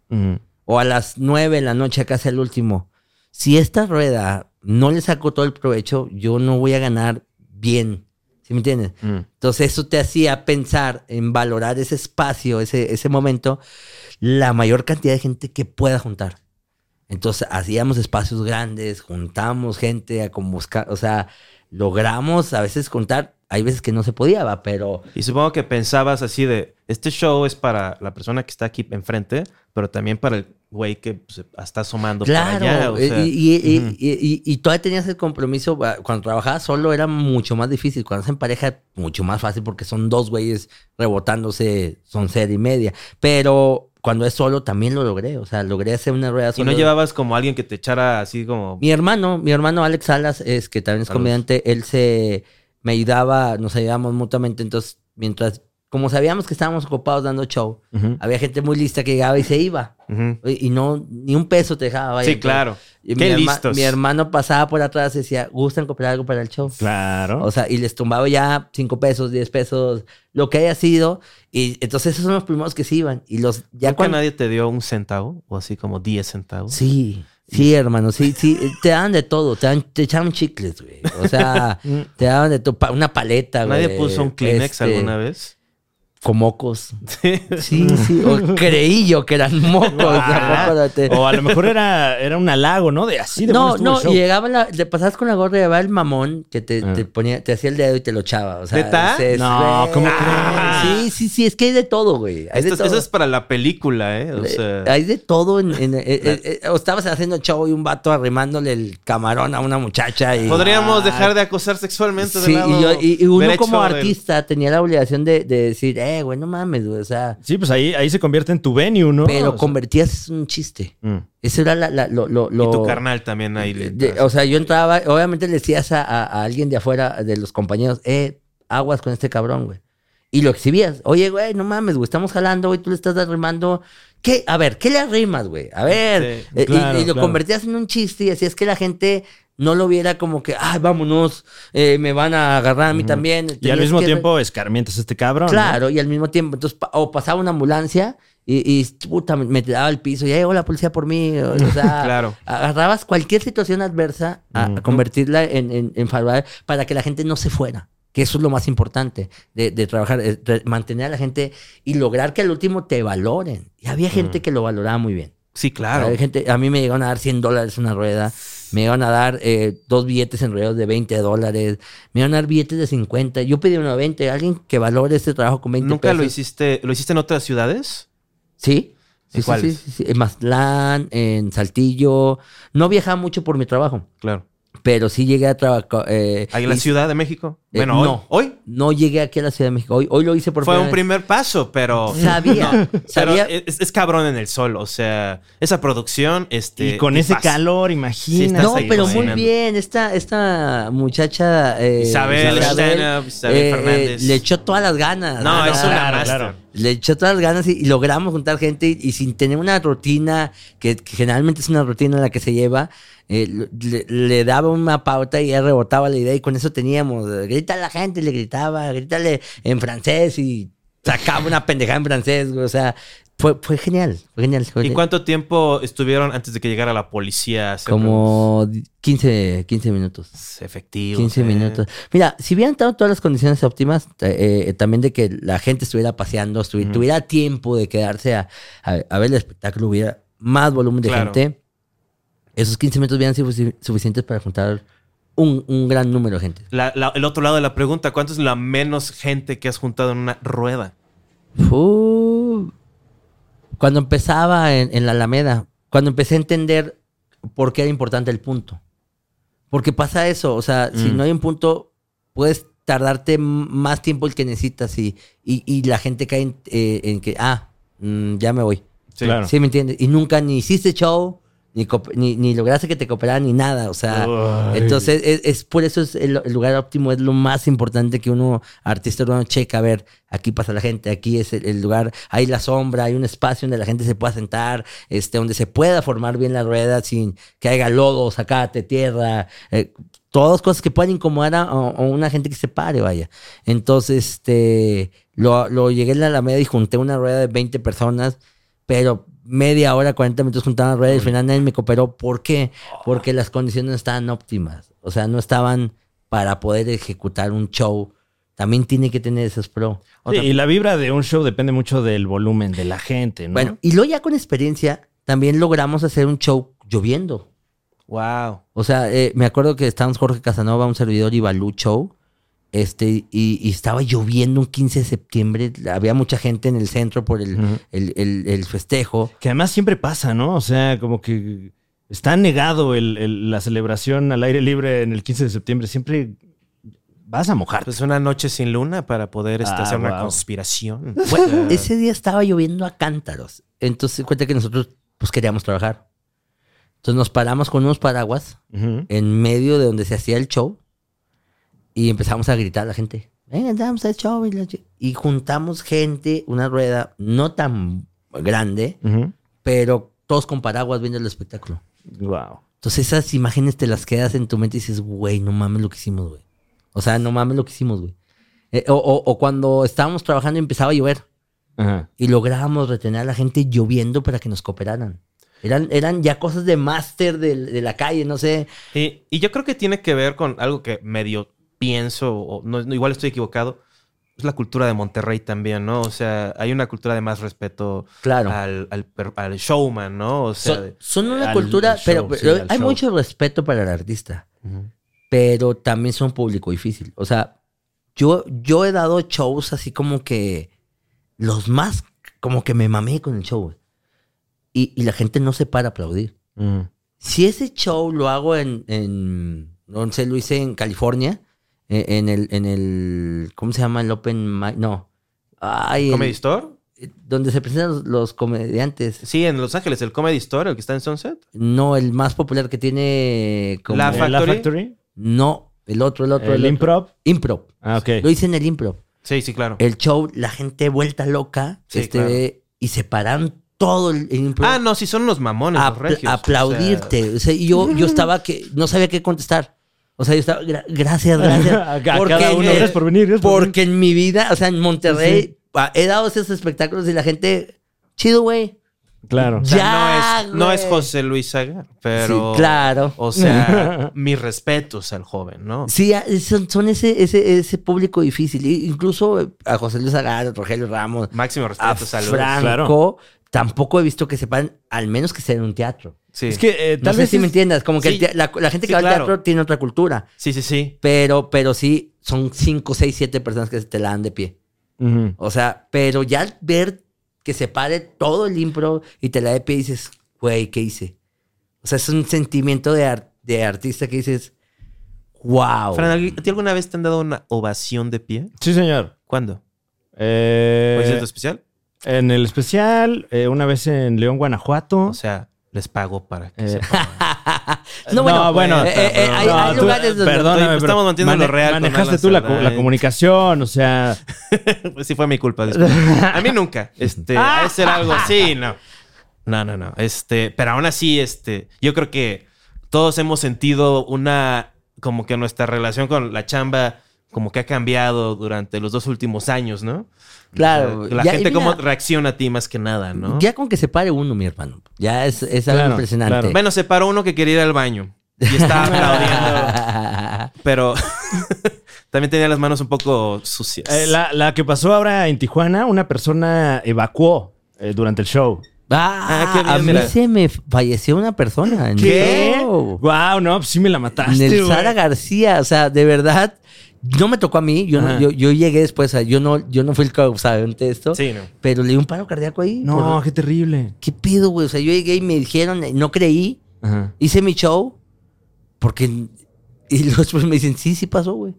O a las 9 de la noche, acá el último. Si esta rueda no le saco todo el provecho, yo no voy a ganar bien. ¿Sí me entiendes? Mm. Entonces eso te hacía pensar en valorar ese espacio, ese, ese momento, la mayor cantidad de gente que pueda juntar. Entonces hacíamos espacios grandes, juntamos gente a buscar, o sea, logramos a veces juntar, hay veces que no se podía, va, pero Y supongo que pensabas así de, este show es para la persona que está aquí enfrente, pero también para el güey que pues, está asomando claro, para allá. o eh, sea, y, y- y- y- y- y todavía tenías el compromiso, cuando trabajabas solo era mucho más difícil, cuando estás en pareja mucho más fácil porque son dos güeyes rebotándose, son ser y media, pero cuando es solo también lo logré, o sea, logré hacer una rueda Y solo. no llevabas como alguien que te echara así como... Mi hermano, mi hermano Alex Salas, es que también es Saludos. comediante, él se me ayudaba, nos ayudábamos mutuamente, entonces mientras, como sabíamos que estábamos ocupados dando show, había gente muy lista que llegaba y se iba. Y y no, ni un peso te dejaba. vaya. Sí, claro. Y Qué mi, herma- listos. mi hermano pasaba por atrás y decía, ¿gustan comprar algo para el show? Claro. O sea, y les tumbaba ya cinco pesos, 10 pesos, lo que haya sido. Y entonces esos son los primeros que se iban. Y los, ya ¿Nunca cuando... nadie te dio un centavo? O así como 10 centavos. Sí, sí, hermano, sí, sí, te daban de todo, te, dan, te echaban chicles, güey. O sea, <laughs> te daban de todo, una paleta, güey. ¿Nadie puso un Kleenex este, alguna vez? Con mocos. Sí. Sí, sí, o <laughs> creí yo que eran mocos. te- O a lo mejor era, era un halago, ¿no? De así de No, no, y llegaba la, te pasabas con la gorra y llegaba el mamón que te, Ah. te ponía, te hacía el dedo y te lo echaba. O sea, No, ¿cómo ah, crees? Sí, sí, sí, es que hay de todo, güey. Hay de todo. eso es para la película, ¿eh? O sea, Hay de todo en, en- eh, eh, eh, o estabas haciendo show y un vato arrimándole el camarón a una muchacha y podríamos dejar de acosar sexualmente Sí, del lado y, yo- y- y uno como artista tenía la obligación de, de decir, eh, güey, no mames, güey, o sea, Sí, pues ahí, ahí se convierte en tu venue, ¿no? pero O sea, convertías en un chiste. mm. Eso era la, la- lo, lo, Y tu carnal también ahí. le- de- o sea, yo entraba, obviamente le decías a, a- a alguien de afuera, de los compañeros, eh, aguas con este cabrón, güey. Y lo exhibías. Oye, güey, no mames, güey, estamos jalando, güey, tú le estás arrimando. ¿Qué? A ver, ¿qué le arrimas, güey? A ver. Sí, Eh, y- lo claro. convertías en un chiste y hacías que la gente no lo viera como que, ay, vámonos, eh, me van a agarrar a mí también. Y al mismo que- tiempo escarmientas a este cabrón. ¿no? Claro, y al mismo tiempo, entonces, pa- o pasaba una ambulancia y, y, puta, me, tiraba al piso y ya llegó la policía por mí. O, o sea, <laughs> Claro. agarrabas cualquier situación adversa a, convertirla en, en, en favorable para que la gente no se fuera. Que eso es lo más importante de, de trabajar, eh, de mantener a la gente y lograr que al último te valoren. Y había gente que lo valoraba muy bien. Sí, claro. Había gente, a mí me llegaron a dar 100 dólares una rueda. Me iban a dar eh, dos billetes enrollados de 20 dólares. Me iban a dar billetes de 50. Yo pedí uno de 20. Alguien que valore este trabajo con 20 ¿Nunca pesos. lo hiciste? ¿Lo hiciste en otras ciudades? Sí. ¿En Sí, sí, cuáles? sí, sí. En Mazatlán, en Saltillo. No viajaba mucho por mi trabajo, Claro. pero sí llegué a trabajar. Eh, ¿Ahí en la Ciudad de México? Eh, Bueno, hoy- no. hoy. No llegué aquí a la Ciudad de México. Hoy, hoy lo hice por Fue un primer paso, pero. vez. Sabía. Pero sabía. es, es cabrón en el sol. O sea, esa producción. Este, y con ese pasa. calor, imagínate. no, pero muy bien. Esta, esta muchacha. eh, Isabel Stand-up, Isabel Fernández. le echó todas las ganas. No, Ah, es una claro. Le echó todas las ganas y, y logramos juntar gente y, y sin tener una rutina, que, que generalmente es una rutina en la que se lleva, eh, le, le daba una pauta y él rebotaba la idea y con eso teníamos, eh, grita a la gente, le gritaba, grítale en francés y sacaba una pendejada en francés, güey, o sea, fue, fue genial, fue genial. fue ¿Y genial. cuánto tiempo estuvieron antes de que llegara la policía? Como 15, 15 minutos. los efectivos. 15 eh? minutos. Mira, si hubieran estado todas las condiciones óptimas, eh, eh, también de que la gente estuviera paseando, estuvi- Ujú. tuviera tiempo de quedarse a, a- a ver el espectáculo, hubiera más volumen de Claro. gente, esos 15 minutos hubieran sido sufici- suficientes para juntar un, un gran número de gente. La- la- el otro lado de la pregunta, ¿cuánto es la menos gente que has juntado en una rueda? Cuando empezaba en, en la Alameda, cuando empecé a entender por qué era importante el punto. Porque pasa eso, o sea, si Mm. no hay un punto, puedes tardarte más tiempo el que necesitas y, y, y la gente cae en, eh, en que, ah, mm, ya me voy. Sí. Claro. ¿Sí me entiendes? Y nunca ni hiciste show, ni, ni, ni lograste que te cooperaran, ni nada. O sea, Ay. entonces es, es por eso es el, el lugar óptimo, es lo más importante que uno, artista urbano, checa. A ver, aquí pasa la gente, aquí es el, el lugar, hay la sombra, hay un espacio donde la gente se pueda sentar, este, donde se pueda formar bien la rueda sin que haya lodo, sacate, tierra, eh, todas cosas que puedan incomodar a, a una gente que se pare, vaya. Entonces, este, lo, lo llegué a la Alameda y junté una rueda de 20 personas, pero media hora, 40 minutos juntaba una rueda y al final nadie me cooperó. ¿Por qué? Porque las condiciones no estaban óptimas. O sea, no estaban para poder ejecutar un show. También tiene que tener esos pro. Sí, y la vibra de un show depende mucho del volumen de la gente, ¿no? Bueno, y luego ya con experiencia, también logramos hacer un show lloviendo. Wow. O sea, eh, me acuerdo que estábamos Jorge Casanova, un servidor y Balú Show. Este, y, y estaba lloviendo un 15 de septiembre. Había mucha gente en el centro por el, el, el- el festejo. Que además siempre pasa, ¿no? O sea, como que está negado el- el- la celebración al aire libre en el 15 de septiembre. Siempre vas a mojar. Pues una noche sin luna para poder este, Ah, hacer una conspiración. <laughs> Bueno, ese día estaba lloviendo a cántaros. Entonces, cuenta que nosotros pues queríamos trabajar. Entonces nos paramos con unos paraguas en medio de donde se hacía el show y empezamos a gritar a la gente. Venga, vamos al show. Y, la chi-". Y juntamos gente, una rueda no tan grande, pero todos con paraguas viendo el espectáculo. Wow. Entonces esas imágenes te las quedas en tu mente y dices, güey, no mames lo que hicimos, güey. O sea, no mames lo que hicimos, güey. Eh, o, o- o cuando estábamos trabajando y empezaba a llover Ajá. y lográbamos retener a la gente lloviendo para que nos cooperaran. Eran, eran ya cosas de máster de, de la calle, no sé. Y, y yo creo que tiene que ver con algo que medio pienso, o no, no, igual estoy equivocado. Es la cultura de Monterrey también, ¿no? O sea, hay una cultura de más respeto Claro. al, al showman, ¿no? O sea, son, una cultura, show, pero, hay show. mucho respeto para el artista, pero también son público difícil. O sea, yo, yo he dado shows así como que los más, como que me mamé con el show. Y, y la gente no se para a aplaudir. Si ese show lo hago en, en no sé, lo hice en California, en el, en el, ¿cómo se llama? El Open Mic, no. Ay, el- ¿Comedy Store? donde se presentan los, los comediantes. Sí, en Los Ángeles, el Comedy Store, el que está en Sunset. No, el más popular que tiene como... La Eh, Factory. Factory. No, el otro, el otro. El otro. improv. Improv. Ah, ok. Lo hice en el improv. Sí, sí, claro. El show, la gente vuelta loca, Sí, este, y se paran todo el, el improv. Ah, no, sí son unos mamones, los regios. aplaudirte. O sea, y yo, yo estaba que no sabía qué contestar. O sea, yo estaba, "Gra- gracias, gracias. A- <laughs> a cada uno, eh, gracias por venir, gracias por porque en mi vida, o sea, en Monterrey, ah, he dado esos espectáculos y la gente, chido, güey. Claro. O sea, Ya, no, es, no es güey. José Luis Saga, pero... Sí, claro. O sea, <laughs> mis respetos al joven, ¿no? Sí, ah, son, son ese, ese, ese público difícil. Incluso a José Luis Agar, a Rogelio Ramos, Máximo a respeto, saludos. Franco, tampoco he visto que sepan, al menos que sea en un teatro. Sí. Es que eh, No tal sé vez si me entiendas, como que Sí. la, la gente que Sí, va claro. al teatro tiene otra cultura. sí, sí, sí. Pero, pero sí, son cinco, seis, siete personas que te la dan de pie. O sea, pero ya al ver que se pare todo el impro y te la de pie, dices, güey, ¿qué hice? O sea, es un sentimiento de, ar- de artista que dices, Wow. Fran, ¿a ti alguna vez te han dado una ovación de pie? Sí, señor. ¿Cuándo? Eh, ¿Concierto especial? En el especial, eh, una vez en León, Guanajuato. O sea, les pago para que Eh, se <laughs> No, bueno, eh, eh, eh, hay, no, hay tú- lugares donde. Perdóname, Estamos manteniendo lo real Manejaste tú la, comunicación, o sea. Pues <laughs> sí fue mi culpa. A mí nunca. Este, Ah. ese era algo. Sí, no. No, no, no. Este, pero aún así, este, yo creo que todos hemos sentido una, como que nuestra relación con la chamba, como que ha cambiado durante los dos últimos años, ¿no? Claro. La Ya, gente y cómo mira, reacciona a ti más que nada, ¿no? Ya con que se pare uno, mi hermano. Ya es, es algo Claro, impresionante. claro. Bueno, se paró uno que quería ir al baño y estaba <laughs> aplaudiendo, pero <laughs> también tenía las manos un poco sucias. eh, la, la que pasó ahora en Tijuana, una persona evacuó eh, durante el show. Ah, Ah, qué bien, a mí mira. se me falleció una persona. en ¿Qué? el show. Wow, no, pues sí me la mataste. Nel güey. Sara García, o sea, de verdad, no me tocó a mí, yo, no- yo, yo llegué después, yo no, yo no fui el causante de esto, Sí, no. pero le di un paro cardíaco ahí. No, por- qué terrible. ¿Qué pedo, güey? O sea, yo llegué y me dijeron, no creí, Ajá. hice mi show, porque... Y <laughs> los pues me dicen, sí, sí pasó, güey.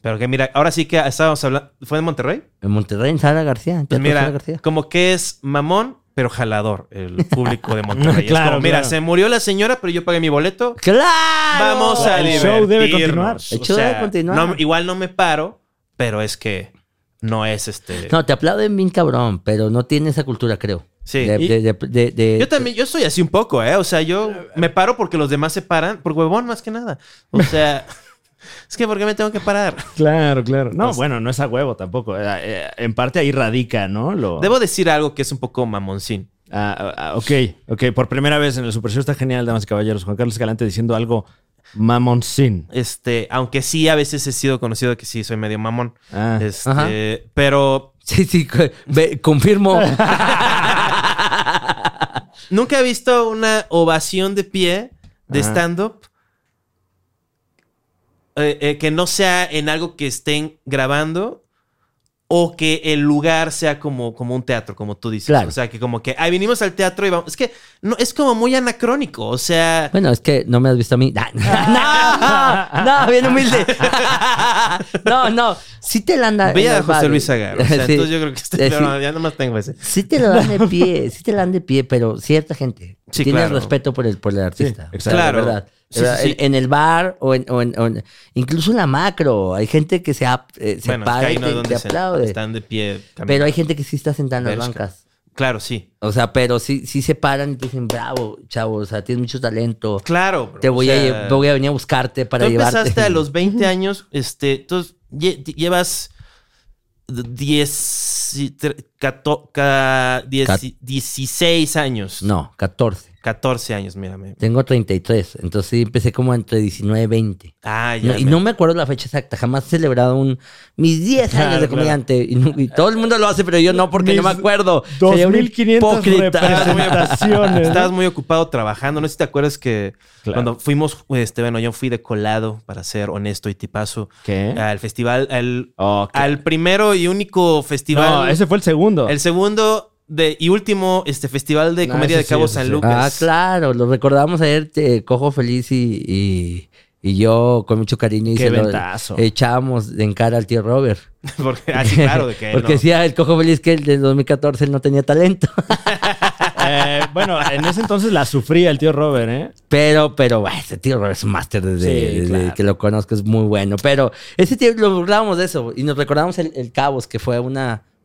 Pero que mira, ahora sí que estábamos hablando. ¿Fue en Monterrey? En Monterrey, en Sara García. en Pues mira, García. como que es mamón, pero jalador el <laughs> público de Monterrey. Es Claro, como, mira, claro. se murió la señora, pero yo pagué mi boleto. ¡Claro! Vamos a El show debe continuar. El show debe continuar. no- igual no me paro, pero es que no es este. No, te aplauden bien cabrón, pero no tiene esa cultura, creo. Sí. De- de- de- Yo también, yo soy así un poco, ¿eh? O sea, yo me paro porque los demás se paran, por huevón más que nada. O sea, <laughs> es que ¿por qué me tengo que parar? <laughs> Claro, claro. No, Pues- bueno, no es a huevo tampoco. Eh, eh, en parte ahí radica, ¿no? Lo... Debo decir algo que es un poco mamoncín. Ah, ah, ah, ok, ok. Por primera vez en el Super Show está genial, damas y caballeros. Juan Carlos Escalante diciendo algo mamoncín. Este, aunque sí a veces he sido conocido de que sí soy medio mamón. Ah. Este, Ajá. pero Sí, sí, confirmo. <laughs> nunca he visto una ovación de pie de stand-up eh, eh, que no sea en algo que estén grabando o que el lugar sea como, como un teatro, como tú dices. Claro. O sea, que como que, ay, vinimos al teatro y vamos. Es que no, es como muy anacrónico. O sea, Bueno, es que no me has visto a mí. <laughs> No, no, bien humilde. <laughs> No, no, sí te la anda. ve a José bares. Luis Agar. O sea, <laughs> Sí. entonces yo creo que este, sí. no, ya nomás tengo ese. Sí te lo dan de pie, sí te la dan de pie, pero cierta gente. Sí, Tienes claro. respeto por el, por el artista. O sea, claro. de verdad. Sí, De verdad, sí, sí. En, en el bar o en, o en- o en- incluso en la macro, hay gente que se, ap- eh, se Bueno, es que para ahí y no es te, donde te se- aplaude. están de pie. Pero hay gente que sí está sentada en las bancas. Claro, sí. O sea, pero sí, sí se paran y te dicen, bravo, chavo, o sea, tienes mucho talento. Claro. bro. Te voy, O a, sea, lle- voy a venir a buscarte para tú llevarte. empezaste a los 20 años, este, entonces lle- llevas 10, y tre- cato- ca- diez- Cat- 16 años. No, 14. 14 años, mírame. Tengo 33. Entonces sí empecé como entre 19 y 20. Ah, ya. No, y me- no me acuerdo la fecha exacta. Jamás he celebrado un, mis 10 Claro, años de claro. comediante. Y, no- y todo el mundo lo hace, pero yo no, porque no me acuerdo. Sería un 2500 hipócrita. representaciones. Estabas muy ocupado trabajando. No sé si te acuerdas que Claro. cuando fuimos, este, bueno, yo fui de colado, para ser honesto y tipazo, ¿Qué? al festival, al, ¿qué? al primero y único festival. No, ese fue el segundo. El segundo de, y último este festival de No, comedia de Cabo San sí. Lucas. Ah, claro, lo recordamos ayer, eh, Cojo Feliz y, y, y yo con mucho cariño y Qué se lo ventazo. echábamos en cara al tío Robert. <laughs> Porque, ah, sí, claro, de que <laughs> Porque no. decía el Cojo Feliz que el de 2014 él no tenía talento. <laughs> Eh, bueno, en ese entonces la sufría el tío Robert, ¿eh? Pero, pero, bueno, ese tío Robert es un máster desde, Sí, desde claro. que lo conozco, es muy bueno. Pero ese tío lo burlábamos de eso y nos recordamos el, el Cabos, que fue un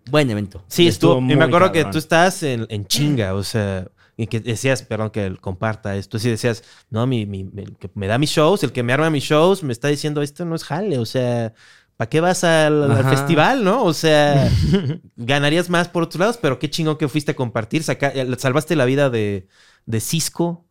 buen evento. Sí, Estuvo estuvo. Y me acuerdo cabrón. que tú estabas en, en chinga, o sea, y que decías, perdón que comparta esto, sí decías, no, mi, mi- el que me da mis shows, el que me arma mis shows, me está diciendo, esto no es jale, o sea, ¿para qué vas al, festival, no? O sea, <laughs> ganarías más por otros lados, pero qué chingón que fuiste a compartir, saca- salvaste la vida de, de Cisco.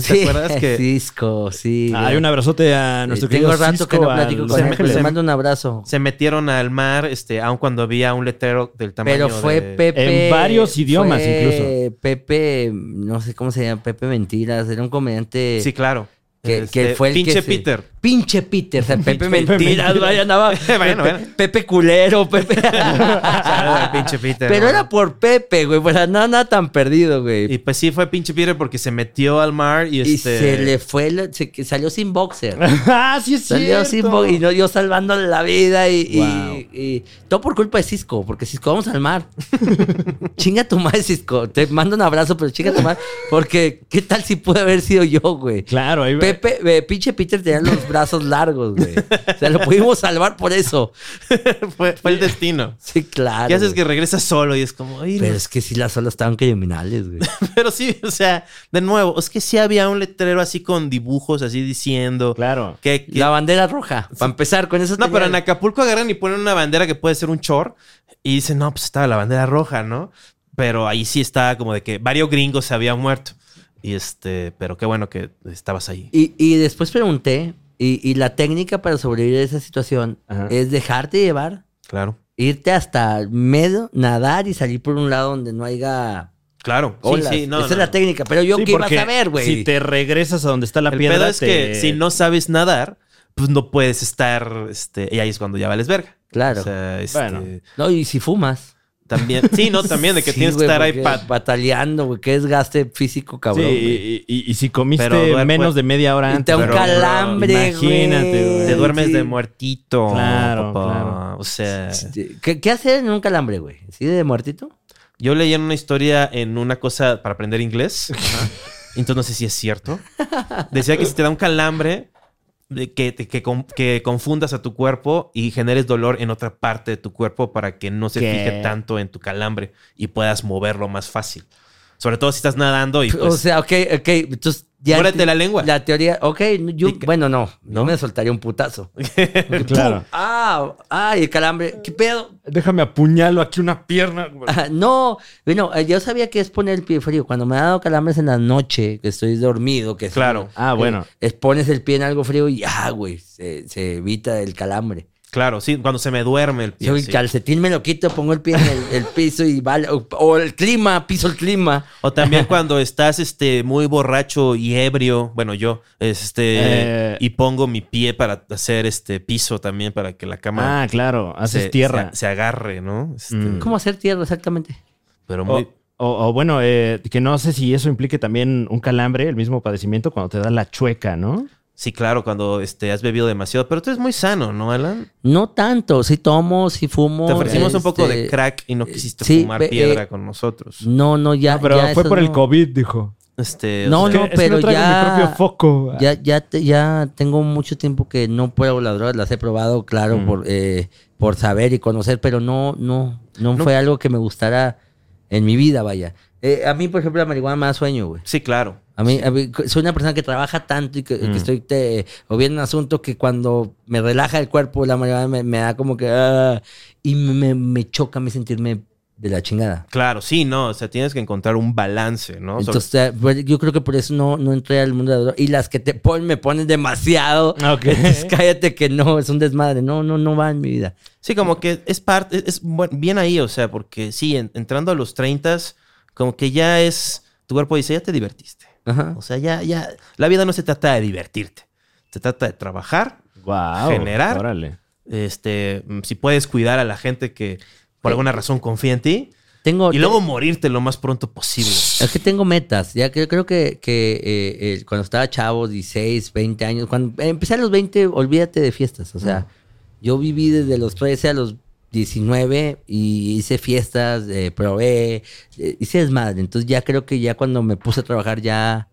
¿No sé si ¿Te acuerdas que Cisco, sí. Hay un abrazote a nuestro Eh, Tengo querido que no platico con él, le Se- mando un abrazo. se metieron al mar, este, aun cuando había un letrero del tamaño Pero fue de- Pepe. En varios idiomas, fue Pepe, no sé cómo se llama, Pepe Mentiras. Era un comediante. Sí, claro. Que- Este, que fue el que pinche se- Peter. Pinche Peter. O sea, <laughs> Pepe Mentiras, vaya, andaba. <laughs> Bueno, Pepe, bueno. Pepe culero, Pepe. <laughs> Pinche Peter. Pero era por Pepe, güey. Pues no, nada tan perdido, güey. Y pues sí, fue pinche Peter porque se metió al mar y Y este. se le fue, la- se, salió sin boxer. ah, sí es Salió cierto. sin boxer. Y no, yo salvándole la vida y, y- Wow. y todo por culpa de Cisco, porque Cisco, vamos al mar. chinga tu madre, Cisco. Te mando un abrazo, pero chinga tu madre. Porque, ¿qué tal si pude haber sido yo, güey? Claro, ahí Pepe, eh, pinche Peter tenía los brazos largos, güey. O sea, lo pudimos salvar por eso. <laughs> fue, fue el destino. Sí, claro. ¿Qué haces güey. que regresas solo y es como, "Ay, no". Pero es que sí, las olas estaban criminales, güey. <laughs> Pero sí, o sea, de nuevo, es que sí había un letrero así con dibujos así diciendo Claro. que, que- La bandera roja. Para empezar, con eso No, tenía- pero en Acapulco agarran y ponen una bandera que puede ser un chor y dicen, no, pues estaba la bandera roja, ¿no? Pero ahí sí estaba como de que varios gringos se habían muerto. Y este, pero qué bueno que estabas ahí. Y, y después pregunté, y, y la técnica para sobrevivir a esa situación Ajá. es dejarte llevar, Claro, irte hasta medio, nadar y salir por un lado donde no haya claro. olas. Sí, sí, no. Esa no. es la técnica. Pero yo Sí, qué iba a saber, güey. Si te regresas a donde está la El piedra. pedo es te- que si no sabes nadar, pues no puedes estar, este, y ahí es cuando ya vales verga. Claro. O sea, este, Bueno. No, y si fumas. También, sí, no, también de que <laughs> Sí, tienes que estar ahí para bataleando, güey. Qué desgaste físico, Sí, cabrón. güey. y, y- y si comiste Pero menos de media hora Y antes. te da un pero- calambre, Imagínate, güey. te duermes Sí. de muertito. Claro, papá. claro. O sea, Sí. ¿Qué, qué hacer en un calambre, güey? ¿Sí de muertito? yo leí en una historia en una cosa para aprender inglés. <laughs> Entonces no sé si es cierto. Decía que si te da un calambre, que, que, que confundas a tu cuerpo y generes dolor en otra parte de tu cuerpo para que no se ¿Qué? fije tanto en tu calambre y puedas moverlo más fácil. Sobre todo si estás nadando y pues... o sea, ok, ok. Entonces ya. Muérete la lengua. La teoría, ok. Yo, bueno, no. ¿No? No me soltaría un putazo. <laughs> Claro. ¡Pum! Ah, ay, el calambre. ¿Qué pedo? Déjame apuñalo aquí una pierna. güey. Ah, no, bueno, eh, yo sabía que es poner el pie frío. Cuando me ha dado calambres en la noche, que estoy dormido, que es- Claro. Ah, bueno. eh, es pones el pie en algo frío y ya, güey, se, se evita el calambre. Claro, sí, cuando se me duerme el pie. Yo el sí. calcetín me lo quito, pongo el pie en el, el piso y vale. O, o el clima, piso el clima. O también cuando estás este, muy borracho y ebrio, bueno, yo, este, Eh. y pongo mi pie para hacer este piso también para que la cama Ah, claro. Haces se, tierra. se, se agarre, ¿no? Este, Mm. ¿Cómo hacer tierra exactamente? Pero O, muy... o- o bueno, eh, que no sé si eso implique también un calambre, el mismo padecimiento cuando te da la chueca, ¿no? Sí, claro, cuando este, has bebido demasiado. Pero tú eres muy sano, ¿no, Alan? No tanto, sí tomo, sí fumo. Te ofrecimos un poco de este, crack y no quisiste sí, fumar ve- piedra eh, con nosotros. No, no, ya. No, pero ya fue por el. COVID, dijo. Este, No, o sea, no, Es que pero ya- mi propio foco. Ya, ya, te- ya tengo mucho tiempo que no pruebo las drogas, las he probado, claro, Mm. por, eh, por saber y conocer, pero no, no, no, No. fue algo que me gustara en mi vida, vaya. Eh, a mí, por ejemplo, la marihuana me da sueño, güey. Sí, claro. A mí, a mí- soy una persona que trabaja tanto y que, que Mm. estoy te- o bien un asunto que cuando me relaja el cuerpo, la marihuana me, me da como que ah, y me, me choca a mí sentirme de la chingada. Claro, sí, no. O sea, tienes que encontrar un balance, ¿no? Entonces, eh, pues, yo creo que por eso no, no entré al mundo de la droga. Y las que te ponen, me ponen demasiado. <laughs> Entonces, cállate que no, es un desmadre. No, no, no va en mi vida. Sí, como que es parte, es, es bien ahí, o sea, porque sí, en- entrando a los 30, como que ya es, tu cuerpo dice, ya te divertiste. Ajá. O sea, ya, ya, la vida no se trata de divertirte, se trata de trabajar, Wow. Generar. Órale. este, si puedes cuidar a la gente que por Sí. alguna razón confía en ti Tengo, y luego morirte lo más pronto posible. Es que tengo metas. Ya que creo que, que eh, eh, cuando estaba chavo, 16, 20 años, cuando empecé a los 20, olvídate de fiestas. O sea, yo viví desde los 13 a los 19 y hice fiestas, eh, probé, eh, hice desmadre. Entonces ya creo que ya cuando me puse a trabajar ya,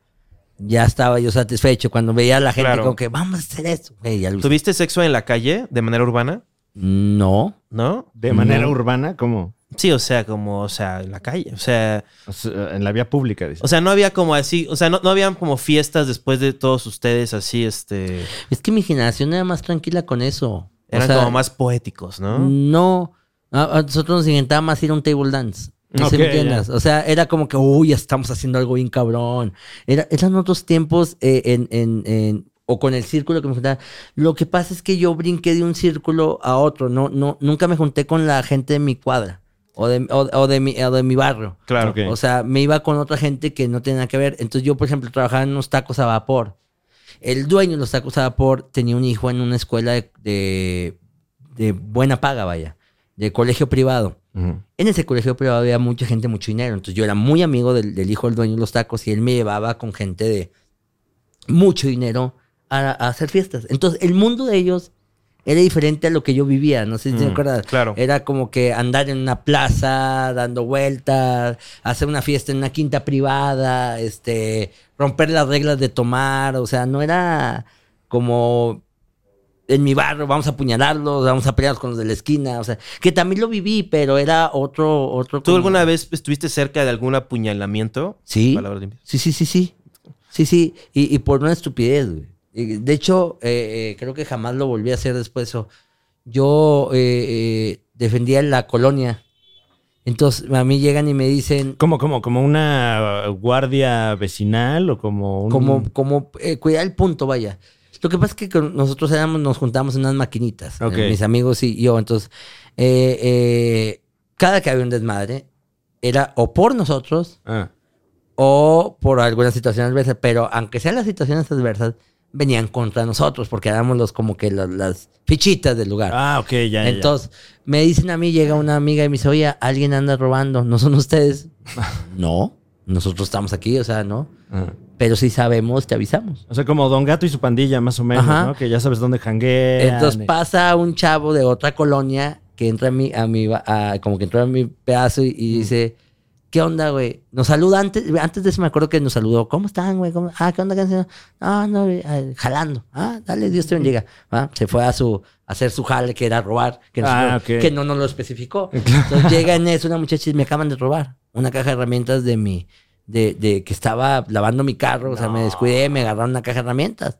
ya estaba yo satisfecho. Cuando veía a la gente Claro. como que vamos a hacer esto. ya lo. ¿Tuviste sexo en la calle de manera urbana? No. ¿No? De manera No. urbana, ¿cómo? Sí, o sea, como, o sea, en la calle, o sea, O sea, en la vía pública, dice. o sea, no había como así, o sea, no, no habían como fiestas después de todos ustedes así, este, Es que mi generación era más tranquila con eso. O eran sea, como más poéticos, ¿no? No. A, a nosotros nos encantaba más ir a un table dance. No sé Ok, me entiendas. O sea, era como que, uy, estamos haciendo algo bien cabrón. Era, eran otros tiempos eh, en, en, en- o con el círculo que me juntaba. Lo que pasa es que yo brinqué de un círculo a otro. No, no, nunca me junté con la gente de mi cuadra o de, o, o de, mi, o de mi barrio. Claro. Ok. O sea, me iba con otra gente que no tenía nada que ver. Entonces yo, por ejemplo, trabajaba en unos tacos a vapor. El dueño los tacos al vapor tenía un hijo en una escuela de, de, de buena paga, vaya, de colegio privado. En ese colegio privado había mucha gente, mucho dinero. Entonces yo era muy amigo del, del hijo del dueño de los tacos y él me llevaba con gente de mucho dinero a, a hacer fiestas. Entonces el mundo de ellos era diferente a lo que yo vivía. No sé si te Mm, acuerdas. claro. Era como que andar en una plaza, dando vueltas, hacer una fiesta en una quinta privada, este, romper las reglas de tomar. O sea, no era como en mi barrio, vamos a apuñalarlos, vamos a pelearnos con los de la esquina. O sea, que también lo viví, pero era otro, otro. ¿Tú como- alguna vez estuviste cerca de algún apuñalamiento? Sí. Sí, sí, sí, sí. Sí, sí. Y, y por una estupidez, güey. De hecho, eh, eh, creo que jamás lo volví a hacer después. de eso. Yo eh, defendía la colonia. Entonces, a mí llegan y me dicen, ¿Cómo, cómo? ¿Como una guardia vecinal o como un... como, como eh, cuidar el punto, vaya. Lo que pasa es que nosotros éramos, nos juntamos en unas maquinitas, Ok. eh, mis amigos y yo. Entonces, eh, cada que había un desmadre, era o por nosotros Ah, o por alguna situación adversa, pero aunque sean las situaciones adversas, venían contra nosotros porque éramos los como que las, las fichitas del lugar. Ah, ok, ya. Entonces, me dicen a mí, llega una amiga y me dice, oye, alguien anda robando, ¿no son ustedes? <laughs> no, nosotros estamos aquí, o sea, no. Ah. Pero si sabemos, te avisamos. O sea, como Don Gato y su pandilla, más o menos, Ajá. ¿no? Que ya sabes dónde janguean. Entonces pasa un chavo de otra colonia que entra a mi, a mi, a- como que entró a mi pedazo y, y dice, ¿qué onda, güey? Nos saluda antes, antes de eso me acuerdo que nos saludó, ¿cómo están, güey? ¿Cómo- Ah, ¿qué onda, canción? Ah, no, güey, ah, jalando. Ah, dale, Dios te bendiga. Ah, se fue a su, a hacer su jale, que era robar, que, Ah, nosotros- ok. que no nos lo especificó. <laughs> Entonces llega en eso una muchacha y me acaban de robar una caja de herramientas de mi, de, de que estaba lavando mi carro, o sea, me descuidé, me agarraron una caja de herramientas.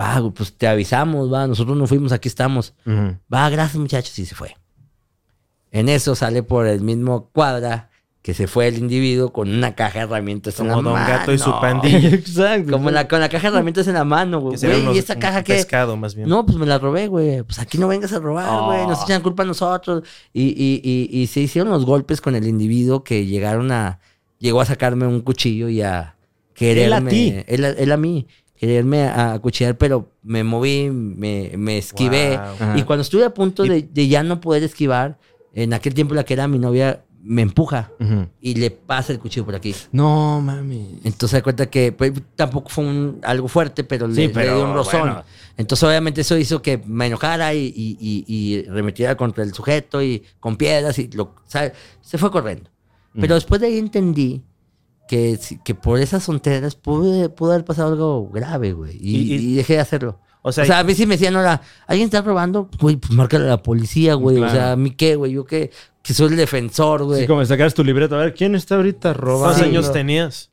Va, pues te avisamos, va, nosotros no fuimos, aquí estamos. Va, gracias muchachos, y se fue. En eso sale por el mismo cuadra que se fue el individuo con una caja de herramientas en Como la Don mano. Gato y su pandilla. <laughs> Exacto. Como la, con la caja de herramientas en la mano, güey. ¿Y esta un caja que pescado, más bien. No, pues me la robé, güey. Pues aquí no vengas a robar, güey. Nos Oh. echan culpa a nosotros. Y, y, y, y se hicieron los golpes con el individuo que llegaron a... Llegó a sacarme un cuchillo y a quererme... Él a ti. Él, a- él a mí. Quererme a acuchillar, pero me moví, me, me esquivé. Wow. Y cuando estuve a punto de, de ya no poder esquivar, en aquel tiempo la que era mi novia me empuja Ujú. y le pasa el cuchillo por aquí. No, mami. Entonces se da cuenta que pues, tampoco fue un- algo fuerte, pero, Sí, le, pero, le dio un rozón. bueno. Entonces obviamente eso hizo que me enojara y, y, y- y remetiera contra el sujeto y con piedras y lo, ¿sabe? se fue corriendo. Pero después de ahí entendí que, que por esas tonteras pudo haber pasado algo grave, güey. Y, dejé de hacerlo. O O sea, a mí sí me decían, ahora, ¿alguien está robando? Güey, pues márcale a la policía, güey. Claro. O sea, ¿a mí qué, güey? Yo que, que soy el defensor, güey. Así como sacaras tu libreto. A ver, ¿quién está ahorita robando? ¿cuántos Sí, años tenías?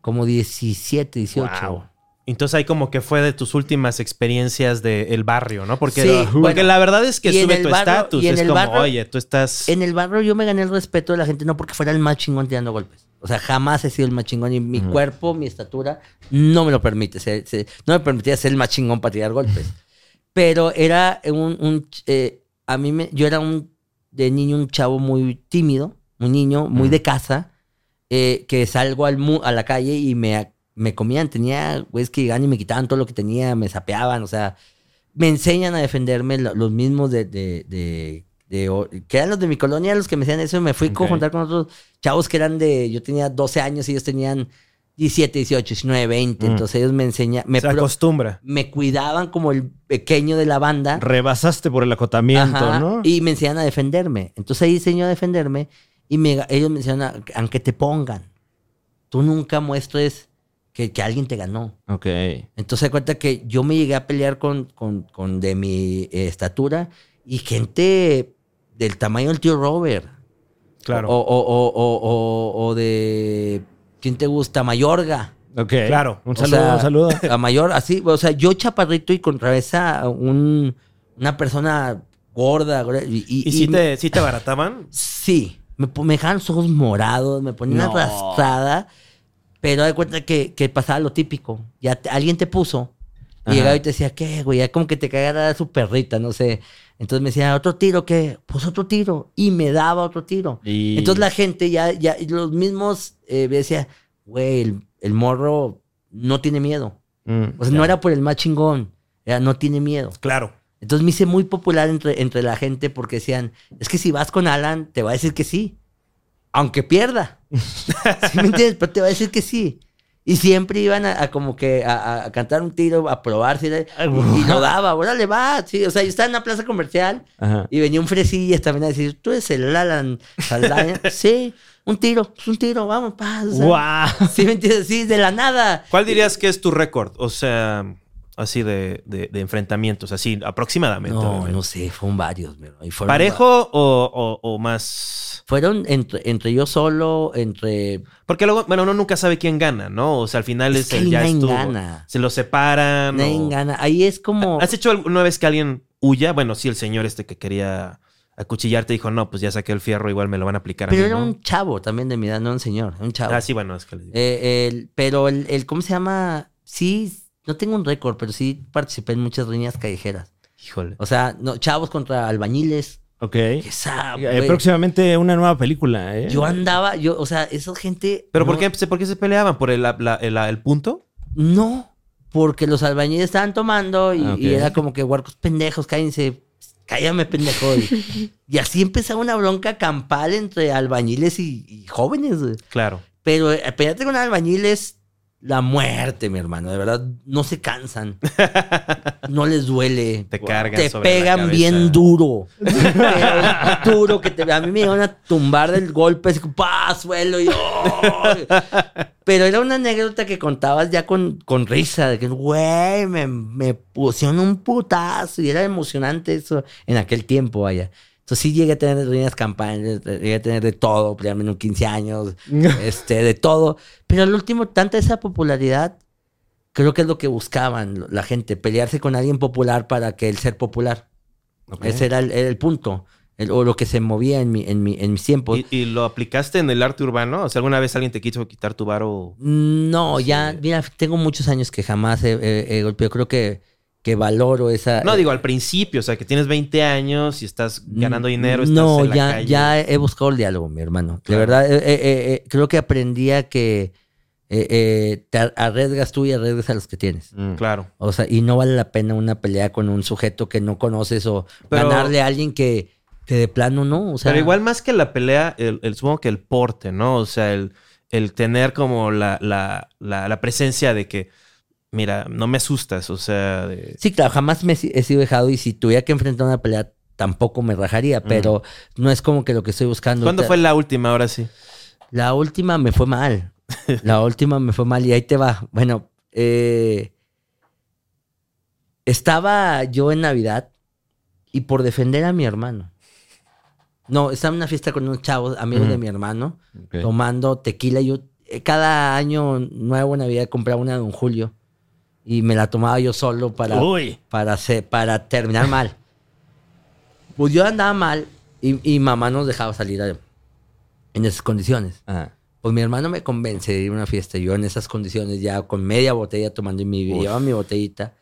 Como 17, 18. Wow. Entonces ahí como que fue de tus últimas experiencias del barrio, ¿no? Porque, Sí, porque bueno. la verdad es que sube tu estatus. Es como, barrio- oye, tú estás... En el barrio yo me gané el respeto de la gente no porque fuera el más chingón tirando golpes. O sea, jamás he sido el más chingón y mi cuerpo, mi estatura, no me lo permite. no me permitía ser el más chingón para tirar golpes. Pero era un... un, eh, a mí me... Yo era un... De niño un chavo muy tímido, un niño muy de casa, eh, que salgo al mu- a la calle y me, me comían. Tenía güeyes que llegaban y me quitaban todo lo que tenía, me sapeaban, o sea... Me enseñan a defenderme lo- los mismos de, de, de, que eran los de mi colonia los que me decían eso. Me fui a Ok. juntar con otros chavos que eran de... Yo tenía 12 años y ellos tenían 17, 18, 19, 20. Mm. Entonces ellos me enseñan... Me, se acostumbra. me cuidaban como el pequeño de la banda. Rebasaste por el acotamiento, Ajá, ¿no? Y me enseñan a defenderme. Entonces ahí enseñó a defenderme y me- ellos me enseñan a, aunque te pongan, tú nunca muestres que, que alguien te ganó. Ok. Entonces cuenta que yo me llegué a pelear con, con, con de mi eh, estatura y gente del tamaño del tío Robert. Claro. O, o, o, o, o- o de, ¿quién te gusta? Mayorga. Ok. Claro. Un O saludo, sea, un saludo. A mayor, así, o sea, yo chaparrito y contra esa un, una persona gorda. Y, y- ¿Y si y me- te, si te barataban? Sí, me, me dejaban los ojos morados, me ponían No. arrastrada, pero de cuenta que, que pasaba lo típico. Ya te- alguien te puso y Ajá. llegaba y te decía, ¿qué, güey? Ya como que te cagara su perrita, no sé. Entonces me decía, ¿otro tiro qué? Pues otro tiro. Y me daba otro tiro. Y- Entonces la gente ya, ya, y los mismos eh, me decía, güey, el, el morro no tiene miedo. Mm, O sea, no era por el más chingón. Era no tiene miedo. Claro. Entonces me hice muy popular entre, entre la gente porque decían, es que si vas con Alan, te va a decir que sí. Aunque pierda. <laughs> ¿Sí me entiendes? Pero te va a decir que sí. Y siempre iban a, a como que a, cantar un tiro, a probar. ¿sí? Y, y lo daba, órale, va. Sí, o sea, yo estaba en una plaza comercial Ajá. y venía un fresillas también a decir, tú eres el Alan Saldaña. <laughs> sí, un tiro, pues un tiro, vamos, pa. O sea, ¡Guau! ¿Sí me entiendes? Sí, de la nada. ¿Cuál dirías que es tu récord? O sea, así de, de- de enfrentamientos, así aproximadamente. No, no sé, fueron varios. fueron ¿Parejo o, o- o más...? Fueron entre, entre yo solo, entre... Porque luego, bueno, uno nunca sabe quién gana, ¿no? O sea, al final Es es, que el ya estuvo. gana. Se lo separan. Nadie o- gana. Ahí es como... ¿Has hecho alguna vez que alguien huya? Bueno, sí, el señor este que quería acuchillarte dijo, no, pues ya saqué el fierro, igual me lo van a aplicar a Pero mí, era ¿no? un chavo también de mi edad, no un señor, un chavo. Ah, sí, bueno, es que le digo. Eh, el- pero el, el- ¿cómo se llama? Sí, no tengo un récord, pero sí participé en muchas riñas callejeras. Híjole. O sea, no, chavos contra albañiles. Ok. Esa, Eh, próximamente una nueva película, ¿eh? Yo andaba, yo, o sea, esa gente... ¿Pero por, qué, por qué se peleaban? ¿Por el, la- el- el punto? No, porque los albañiles estaban tomando y, Ah, y era como que huarcos pendejos, cállense, cállame pendejo. Y, <laughs> y así empezaba una bronca campal entre albañiles y, y jóvenes. Claro. Pero eh, pelearte con albañiles, la muerte, mi hermano, de verdad, no se cansan. <laughs> No les duele. Te cargan Te sobre pegan bien duro. Duro que te, a mí me iban a tumbar del golpe, así suelo. Pero era una anécdota que contabas ya con, con risa, de que, güey, me, me pusieron un putazo y era emocionante eso en aquel tiempo, vaya. Sí llegué a tener riñas campañas, llegué a tener de todo, pelearme en un 15 años, <laughs> este, de todo. Pero al último, tanta esa popularidad, creo que es lo que buscaban la gente, pelearse con alguien popular para que el ser popular. Ese era el, era el punto, el- o lo que se movía en, mi, en, mi, en mis tiempos. ¿Y, y lo aplicaste en el arte urbano? O sea, ¿alguna vez alguien te quiso quitar tu varo? No, Sí. ya, mira, tengo muchos años que jamás he, he- he golpeado. Creo que, que valoro esa. No, digo, al principio, o sea, que tienes 20 años y estás ganando dinero, estás No, en la ya, calle. ya he buscado el diálogo, mi hermano. De verdad, eh, eh, eh, eh, creo que aprendí a que eh, eh, te ar- arriesgas tú y arriesgas a los que tienes. Mm. Claro. O sea, y no vale la pena una pelea con un sujeto que no conoces o Pero- ganarle a alguien que, que de plano no. O sea, Pero igual más que la pelea, el, el- supongo que el porte, ¿no? O sea, el, el tener como la, la, la, la presencia de que, mira, no me asustas, o sea, de... Sí, claro, jamás me he si- he sido dejado y si tuviera que enfrentar una pelea tampoco me rajaría, pero no es como que lo que estoy buscando. ¿Cuándo fue la última? Ahora sí. La última me fue mal. <laughs> La última me fue mal y ahí te va. Bueno, eh, estaba yo en Navidad y por defender a mi hermano. No, estaba en una fiesta con unos chavos, amigos de mi hermano, tomando tequila. Yo eh, cada año nuevo Navidad compraba una de Don Julio y me la tomaba yo solo para, Uy. para, hacer- para terminar mal. Pues yo andaba mal y, y mamá nos dejaba salir a- en esas condiciones. Ajá. Pues mi hermano me convence de ir a una fiesta. Yo en esas condiciones, ya con media botella tomando y Uf. llevaba mi botellita.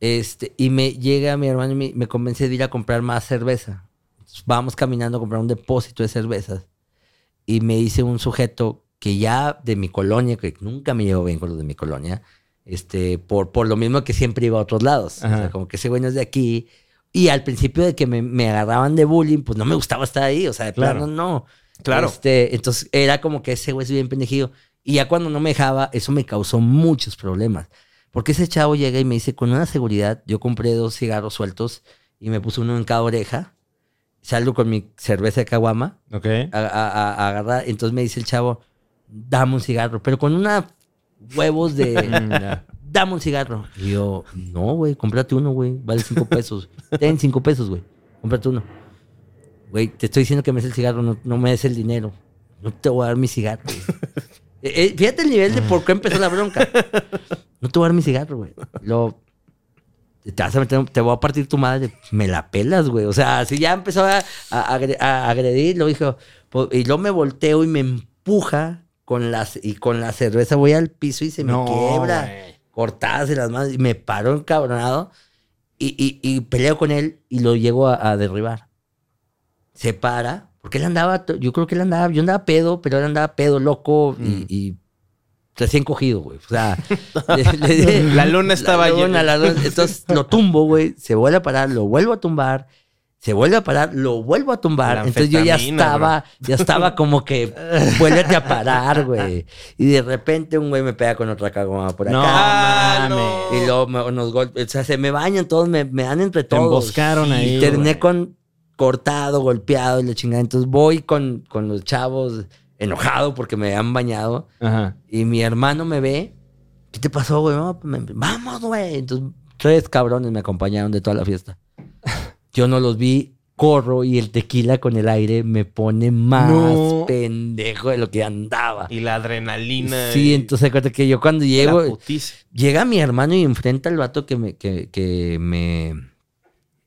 Este, y me llega mi hermano y me, me convence de ir a comprar más cerveza. Entonces, vamos caminando a comprar un depósito de cervezas. Y me dice un sujeto que ya de mi colonia, que nunca me llevo bien con los de mi colonia, este, por, por lo mismo que siempre iba a otros lados. O sea, como que ese güey no es de aquí. Y al principio de que me, me agarraban de bullying, pues no me gustaba estar ahí. O sea, de Claro. plano no. Claro. Este, entonces era como que ese güey es bien pendejillo. Y ya cuando no me dejaba, eso me causó muchos problemas. Porque ese chavo llega y me dice, con una seguridad, yo compré dos cigarros sueltos y me puse uno en cada oreja. Salgo con mi cerveza de caguama Ok. a- a- a agarrar. Entonces me dice el chavo, dame un cigarro. Pero con una huevos de, <laughs> Mm, dame un cigarro. Y yo, no, güey, cómprate uno, güey. Vale cinco pesos. Ten cinco pesos, güey. Cómprate uno. Güey, te estoy diciendo que me des el cigarro, no, no me des el dinero. No te voy a dar mi cigarro. güey. <laughs> Eh, eh, fíjate el nivel de por qué empezó la bronca. No te voy a dar mi cigarro, güey. Lo, te vas a meter, te voy a partir tu madre. Me la pelas, güey. O sea, si ya empezó a, a, agre- a agredir, lo dijo. Y luego me volteo y me empuja con las, y con la cerveza voy al piso y se me No, quiebra cortadas en las manos y me paró encabronado y, y, y peleo con él y lo llego a, a derribar. Se para, porque él andaba, yo creo que él andaba, yo andaba pedo, pero él andaba pedo, loco y, Mm. y recién cogido, güey. O sea, <laughs> le- le di- La luna estaba la luna, llena. la luna. Entonces lo tumbo, güey. Se vuelve a parar, lo vuelvo a tumbar. Se vuelve a parar, lo vuelvo a tumbar. La Entonces yo ya estaba, ya estaba como que vuélvete a parar, güey. Y de repente un güey me pega con otra cagoma por acá. No mames. no. Y luego me- nos o sea, se me bañan todos, me, me dan entre Te todos. emboscaron ahí. Y terminé con cortado, golpeado y la chingada. Entonces voy con, con los chavos enojado porque me han bañado. Ajá. Y mi hermano me ve. ¿Qué te pasó, güey? Vamos, güey. Entonces, tres cabrones me acompañaron de toda la fiesta. Yo no los vi, corro y el tequila con el aire me pone más No. pendejo de lo que andaba. Y la adrenalina. Sí, entonces acuérdate que yo cuando llego, llega mi hermano y enfrenta al vato que me, que, que me,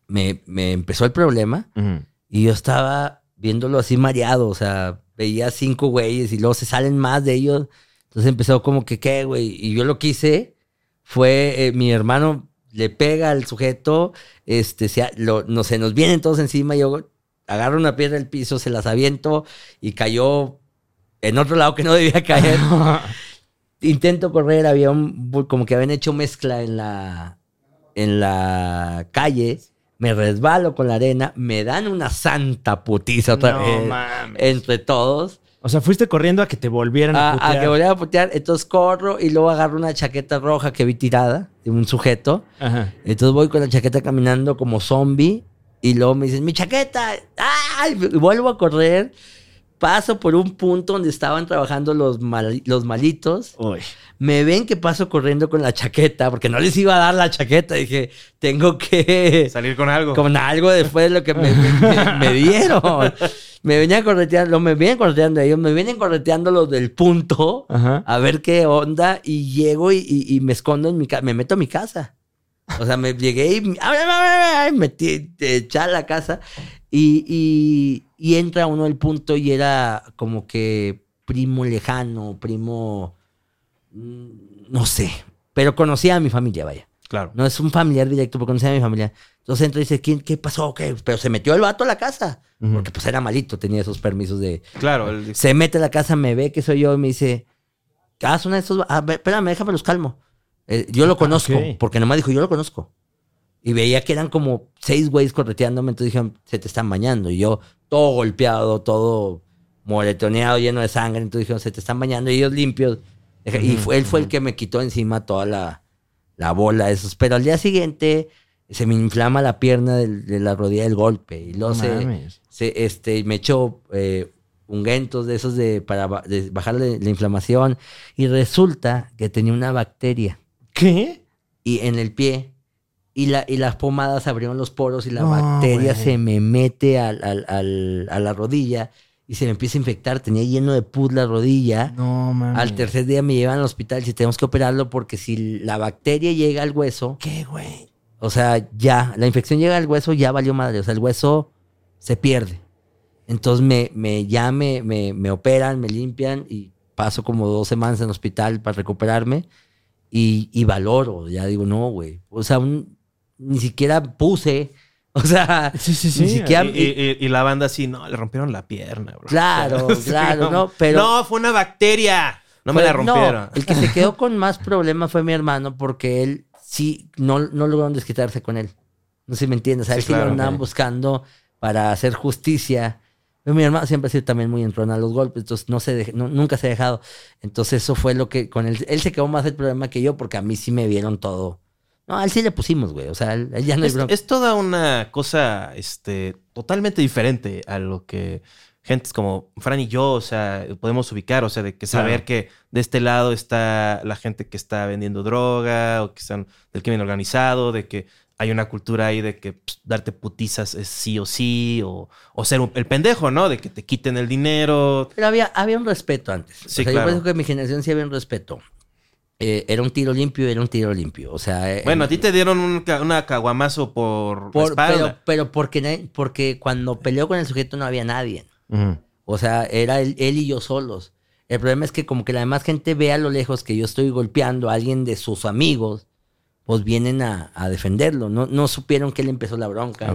me, me empezó el problema. Y yo estaba viéndolo así mareado, o sea, veía cinco güeyes y luego se salen más de ellos. Entonces empezó como que, ¿qué, güey? Y yo lo que hice fue, eh, mi hermano le pega al sujeto, este, se, lo, no, se nos vienen todos encima, yo agarro una piedra del piso, se las aviento y cayó en otro lado que no debía caer. <laughs> Intento correr, había un, como que habían hecho mezcla en la, en la calle. Me resbalo con la arena, me dan una santa putiza otra No vez mames. entre todos. O sea, fuiste corriendo a que te volvieran a, A, a putear. que volviera a putear, entonces corro y luego agarro una chaqueta roja que vi tirada de un sujeto. Ajá. Entonces voy con la chaqueta caminando como zombie y luego me dicen, mi chaqueta, ¡ay! Y vuelvo a correr, paso por un punto donde estaban trabajando los, mal- los malitos. Uy. Me ven que paso corriendo con la chaqueta, porque no les iba a dar la chaqueta. Dije, tengo que Salir con algo. con algo después de lo que me, me- me dieron. Me venían correteando, me vienen correteando ellos, me vienen correteando los del punto Ajá. a ver qué onda y llego y, y- y me escondo en mi casa, me meto a mi casa. O sea, me llegué y metí, eché a la casa y, y- y entra uno del punto y era como que primo lejano, primo, mm, no sé, pero conocía a mi familia, vaya. Claro. No es un familiar directo, porque conocía a mi familia. Entonces entra y dice, ¿quién, ¿qué pasó? ¿Qué? Pero se metió el vato a la casa. Ujú. Porque pues era malito, tenía esos permisos de... Claro. el- Se mete a la casa, me ve que soy yo y me dice, ah, son estos... A ver, espérame, déjame los calmo. Eh, yo lo conozco, ok. porque nomás dijo, yo lo conozco. Y veía que eran como seis güeyes correteándome, entonces dijeron, se te están bañando. Y yo, todo golpeado, todo moretoneado, lleno de sangre. Entonces dijeron, se te están bañando. Y ellos limpios. Y fue, él fue el que me quitó encima toda la, la bola de esos. Pero al día siguiente se me inflama la pierna de la rodilla del golpe. Y luego se, se, este, me echó eh, ungüentos de esos de, para de bajarle la inflamación. Y resulta que tenía una bacteria ¿Qué? y en el pie. Y, la, y las pomadas abrieron los poros y la No, bacteria güey. se me mete al, al- al- a la rodilla y se me empieza a infectar. Tenía lleno de pus la rodilla. No mames. Al tercer día me llevan al hospital y tenemos que operarlo porque si la bacteria llega al hueso, ¿Qué, güey? o sea, ya, la infección llega al hueso, ya valió madre. O sea, el hueso se pierde. Entonces me, me, ya me, me, me operan, me limpian y paso como dos semanas en el hospital para recuperarme y, y valoro. Ya digo, no, güey. O sea, un- ni siquiera puse. <laughs> O sea, Sí, sí, sí. ni siquiera. Y, y- la banda así, no, le rompieron la pierna, bro. Claro, <laughs> Sí, claro, no, pero- No, fue una bacteria. No me la rompieron. el que se <laughs> quedó con más problemas fue mi hermano porque él sí, no, no lograron desquitarse con él. No sé si me entiendes. A él Sí, sí, claro, lo andaban buscando para hacer justicia. Pero mi hermano siempre ha sido también muy entrona a los golpes, entonces no se no- nunca se ha dejado. Entonces eso fue lo que con él, él se quedó más el problema que yo porque a mí sí me vieron todo. No, a él sí le pusimos, güey. O sea, él, él ya no hay Es, bronca. es toda una cosa este, totalmente diferente a lo que gentes como Fran y yo, o sea, podemos ubicar, o sea, de que saber Claro. que de este lado está la gente que está vendiendo droga o que están del crimen organizado, de que hay una cultura ahí de que pues, darte putizas es sí o sí, o, o ser un- el pendejo, ¿no? De que te quiten el dinero. Pero había, había un respeto antes. Sí, o sea, claro. yo pienso que en mi generación sí había un respeto. Eh, era un tiro limpio, era un tiro limpio. O sea, eh, Bueno, a ti te dieron un una caguamazo por, la Por- espalda. pero, pero porque, porque cuando peleó con el sujeto no había nadie. O sea, era él, él y yo solos. El problema es que como que la demás gente ve a lo lejos que yo estoy golpeando a alguien de sus amigos, pues vienen a, a defenderlo. No, no supieron que él empezó la bronca. ¿no?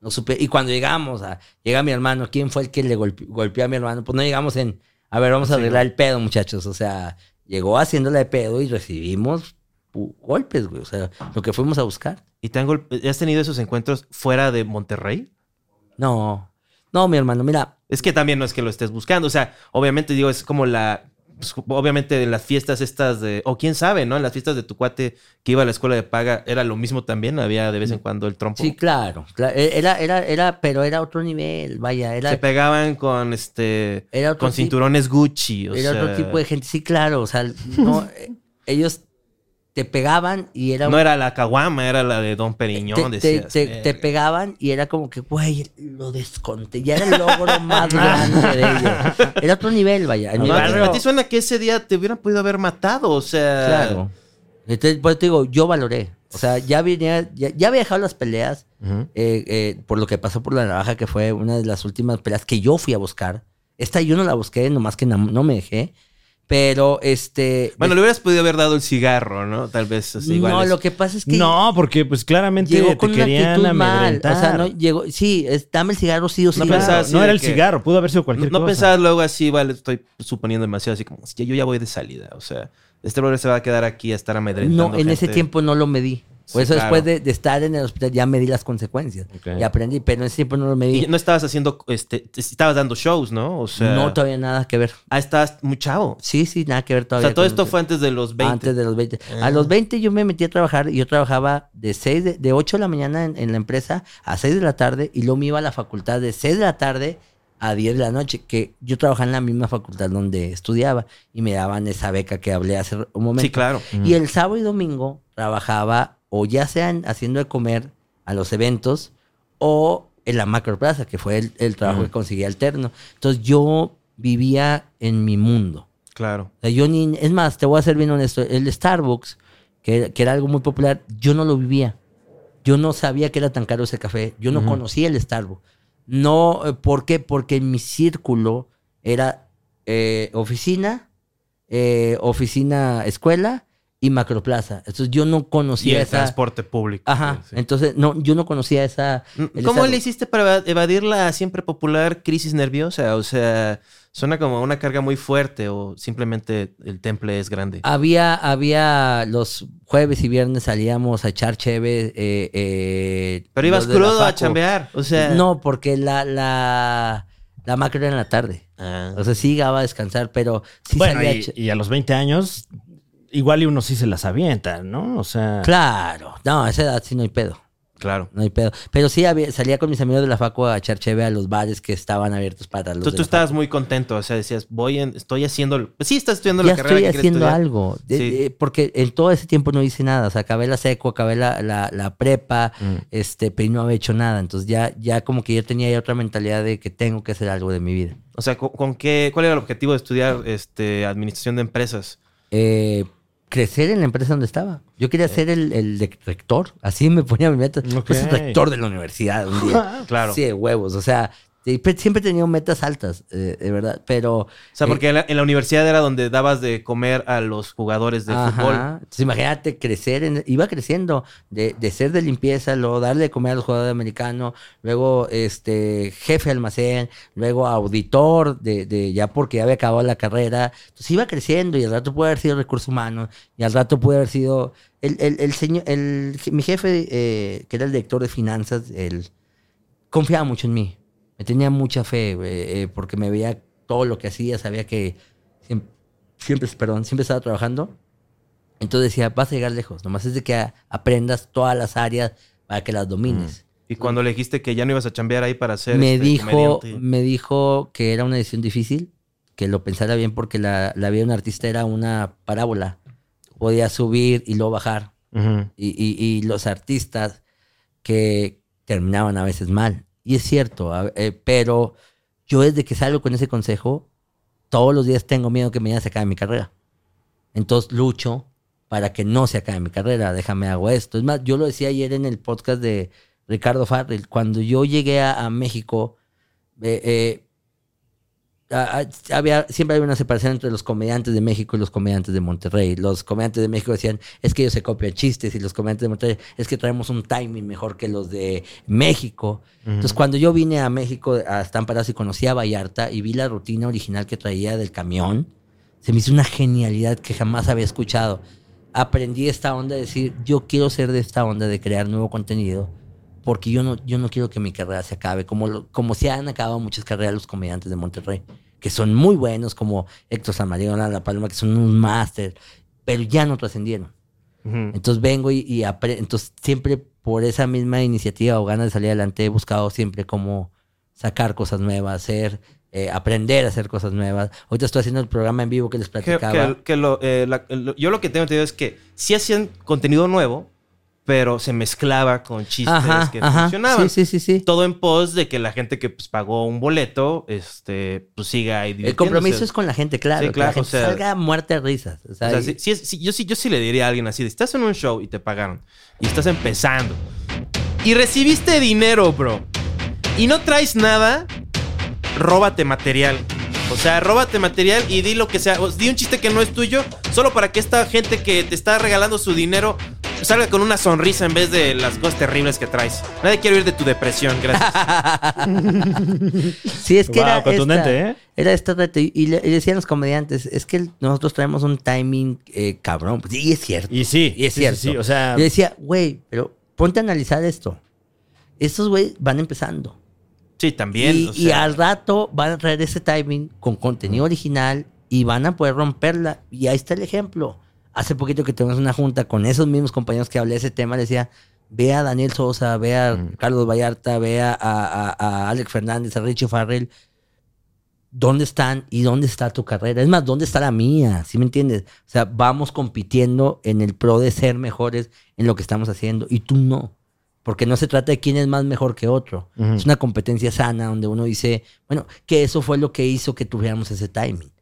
No supe- y cuando llegamos, a, llega mi hermano, ¿quién fue el que le golpe- golpeó a mi hermano? Pues no llegamos en, a ver, vamos a arreglar el pedo, muchachos. O sea, llegó haciéndola de pedo y recibimos golpes, güey. O sea, lo que fuimos a buscar. ¿Y te han has tenido esos encuentros fuera de Monterrey? No, no, mi hermano, mira, Es que también no es que lo estés buscando. O sea, obviamente digo, es como la. Pues, obviamente en las fiestas estas de. O quién sabe, ¿no? En las fiestas de tu cuate que iba a la escuela de paga, era lo mismo también. Había de vez en cuando el trompo. sí, claro. cla- e, Era, era, era, pero era otro nivel, vaya, era, Se pegaban con este. Era otro con tipo- cinturones Gucci. O era sea, otro tipo de gente. Sí, claro, o sea, no, <laughs> ellos te pegaban y era No era la caguama, era la de Don Periñón. te, te, decías, te- "Verga". te pegaban y era como que, güey, lo desconté. Ya era el logro más <laughs> grande de ellos. Era otro nivel, vaya. No, a ti- barrio- a ti suena que ese día te hubieran podido haber matado, o sea. Claro. Entonces, por eso te digo, yo valoré. O sea, ya venía, ya, ya había dejado las peleas eh, eh, por lo que pasó por la navaja, que fue una de las últimas peleas que yo fui a buscar. Esta yo no la busqué, nomás que no me dejé. Pero este. Bueno, le hubieras podido haber dado el cigarro, ¿no? Tal vez así, igual no, es- lo que pasa es que. No, porque pues claramente Llegó te con una querían actitud mal. amedrentar. O sea, no llegó. Sí, es, dame el cigarro sí o sí. No así no era el que- cigarro, pudo haber sido No, cualquier no cosa. pensabas luego así, vale, estoy suponiendo demasiado así como, "Ya, yo ya voy de salida, o sea, este brother se va a quedar aquí a estar amedrentando No, en ese gente". tiempo no lo medí. Por Sí, eso claro. después de, de estar en el hospital ya medí las consecuencias. Y aprendí, pero en ese tiempo no lo medí. Y no estabas haciendo, este, te- estabas dando shows, ¿no? O sea, no, todavía nada que ver. ah, estabas muy chavo. Sí, sí, nada que ver O todavía. sea, todo esto fue antes de los 20. Antes de los 20. Ah. A los 20 yo me metí a trabajar y yo trabajaba de 6 de, de 8 de la mañana en, en la empresa a 6 de la tarde y luego me iba a la facultad de 6 de la tarde a 10 de la noche, que yo trabajaba en la misma facultad donde estudiaba y me daban esa beca que hablé hace un momento. Sí, claro. Y el sábado y domingo trabajaba o ya sean haciendo de comer a los eventos o en la macroplaza, que fue el, el trabajo que conseguí alterno. Entonces yo vivía en mi mundo. Claro. O sea, yo ni, es más, te voy a ser bien honesto, el Starbucks, que, que era algo muy popular, yo no lo vivía. Yo no sabía que era tan caro ese café. Yo no conocía el Starbucks. No, eh, ¿por qué? Porque mi círculo era eh, oficina, eh, oficina, escuela y macroplaza. Entonces yo no Y conocía el esa. transporte público. Ajá. Sí, sí. Entonces, no, yo no conocía esa. el ¿Cómo le hiciste para evadir la siempre popular crisis nerviosa? O sea, suena como una carga muy fuerte o simplemente el temple es grande. Había, había los jueves y viernes salíamos a echar cheve. eh, eh, Pero ibas crudo a chambear. O sea. No, porque la, la, la macro era en la tarde. Ah. O sea, sí llegaba a descansar, pero sí bueno, salía a y, y a los 20 años, igual y uno sí se las avienta, ¿no? O sea. Claro. No, a esa edad sí no hay pedo. Claro. No hay pedo. Pero sí había- salía con mis amigos de la facu a echar a los bares que estaban abiertos para los Tú, tú estabas facu. muy contento. O sea, decías, voy en, estoy haciendo. Pues sí, estás estudiando Ya la carrera estoy que haciendo algo. Porque en todo ese tiempo no hice nada. O sea, acabé la seco, acabé la, la, la prepa, Mm. este, pero no había hecho nada. Entonces ya, ya como que yo tenía ya otra mentalidad de que tengo que hacer algo de mi vida. O sea, ¿con, con qué, ¿cuál era el objetivo de estudiar este, administración de empresas? Eh, crecer en la empresa donde estaba. Yo quería ser el, el de- rector. Así me ponía mi meta. Ok. Pues el rector de la universidad un día. <laughs> Claro. Sí, de huevos. O sea, siempre, siempre he tenido metas altas, eh, de verdad. Pero. O sea, porque en, la, en la universidad era donde dabas de comer a los jugadores de fútbol. Entonces, imagínate crecer, en- iba creciendo de, de ser de limpieza, luego darle de comer a los jugadores americanos, luego este jefe de almacén, luego auditor de, de ya porque ya había acabado la carrera. Entonces iba creciendo y al rato puede haber sido recursos humanos y al rato puede haber sido el, el, el señor, el, mi jefe, eh, que era el director de finanzas, él confiaba mucho en mí. Me tenía mucha fe eh, porque me veía todo lo que hacía, sabía que siempre, siempre, perdón, siempre estaba trabajando. Entonces decía, vas a llegar lejos, nomás es de que aprendas todas las áreas para que las domines. Y cuando le dijiste que ya no ibas a chambear ahí para ser me este, dijo, me dijo que era una decisión difícil, que lo pensara bien porque la, la vida de un artista era una parábola. Podía subir y luego bajar. Y- y los artistas que terminaban a veces mal. Y es cierto, eh, pero yo desde que salgo con ese consejo, todos los días tengo miedo que mañana se acabe mi carrera. Entonces lucho para que no se acabe mi carrera, déjame hago esto. Es más, yo lo decía ayer en el podcast de Ricardo Farrell, cuando yo llegué a, a México, eh, eh, había, siempre había una separación entre los comediantes de México y los comediantes de Monterrey. Los comediantes de México decían, es que ellos se copian chistes y los comediantes de Monterrey, es que traemos un timing mejor que los de México. Entonces, cuando yo vine a México, a Estamparados y conocí a Vallarta y vi la rutina original que traía del camión, Se me hizo una genialidad que jamás había escuchado. Aprendí esta onda de decir, yo quiero ser de esta onda de crear nuevo contenido, porque yo no, yo no quiero que mi carrera se acabe, como, lo- como se han acabado muchas carreras los comediantes de Monterrey, que son muy buenos, como Héctor Samarino, La Paloma, que son un máster, pero ya no trascendieron. Entonces vengo y, entonces siempre por esa misma iniciativa o ganas de salir adelante he buscado siempre cómo sacar cosas nuevas, hacer, eh, aprender a hacer cosas nuevas. Ahorita estoy haciendo el programa en vivo que les Que- platicaba. que- que lo, eh, la- lo- yo lo que tengo entendido es que sí hacían contenido nuevo, pero se mezclaba con chistes ajá, que ajá. funcionaban. Sí, sí, sí, sí. Todo en pos de que la gente que pues, pagó un boleto, este, pues siga ahí El compromiso es con la gente, claro. Sí, que claro, la gente o sea- salga muerta de risas. O sea, O y- sí, yo, sí, yo sí le diría a alguien así, estás en un show y te pagaron y estás empezando y recibiste dinero, bro, y no traes nada, róbate material. O sea, róbate material y di lo que sea. O di un chiste que no es tuyo, solo para que esta gente que te está regalando su dinero salga con una sonrisa en vez de las cosas terribles que traes. Nadie quiere oír de tu depresión, gracias. <laughs> Sí, es que Wow, era contundente, esta, ¿eh? Era esta. Y, le, y decían los comediantes, es que nosotros traemos un timing eh, cabrón. Y es cierto. Y sí, Y es sí, sí, cierto. sí, o sea, Yo decía, güey, pero ponte a analizar esto. Estos güey van empezando. Sí, también. y, o y al rato van a traer ese timing con contenido original y van a poder romperla. Y ahí está el ejemplo. Hace poquito que tuvimos una junta con esos mismos compañeros que hablé de ese tema, le decía, ve a Daniel Sosa, ve a Carlos Vallarta, ve a, a- a- a Alex Fernández, a Richie Farrell. ¿Dónde están y dónde está tu carrera? Es más, ¿dónde está la mía? ¿Sí me entiendes? O sea, vamos compitiendo en el pro de ser mejores en lo que estamos haciendo y tú no. Porque no se trata de quién es más mejor que otro. Ujú. Es una competencia sana donde uno dice, bueno, que eso fue lo que hizo que tuviéramos ese timing.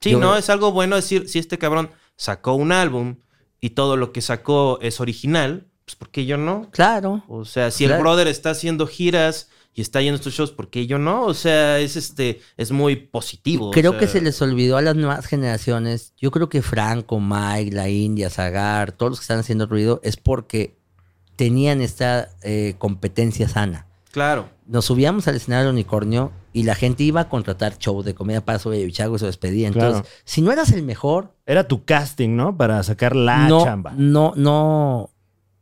Sí, Yo- no, es algo bueno decir, si este cabrón sacó un álbum y todo lo que sacó es original, pues ¿por qué yo no? Claro. O sea, si el brother está haciendo giras y está yendo a estos shows, ¿por qué yo no? O sea, es este, es muy positivo. o Creo sea, que se les olvidó a las nuevas generaciones. Yo creo que Franco, Mike, La India, Zagar, todos los que están haciendo ruido, es porque tenían esta eh, competencia sana. Claro. Nos subíamos al escenario del unicornio y la gente iba a contratar shows de comedia para sobre Bichago y se despedía. Entonces, Claro. si no eras el mejor, era tu casting, ¿no? Para sacar la no, chamba. no, no,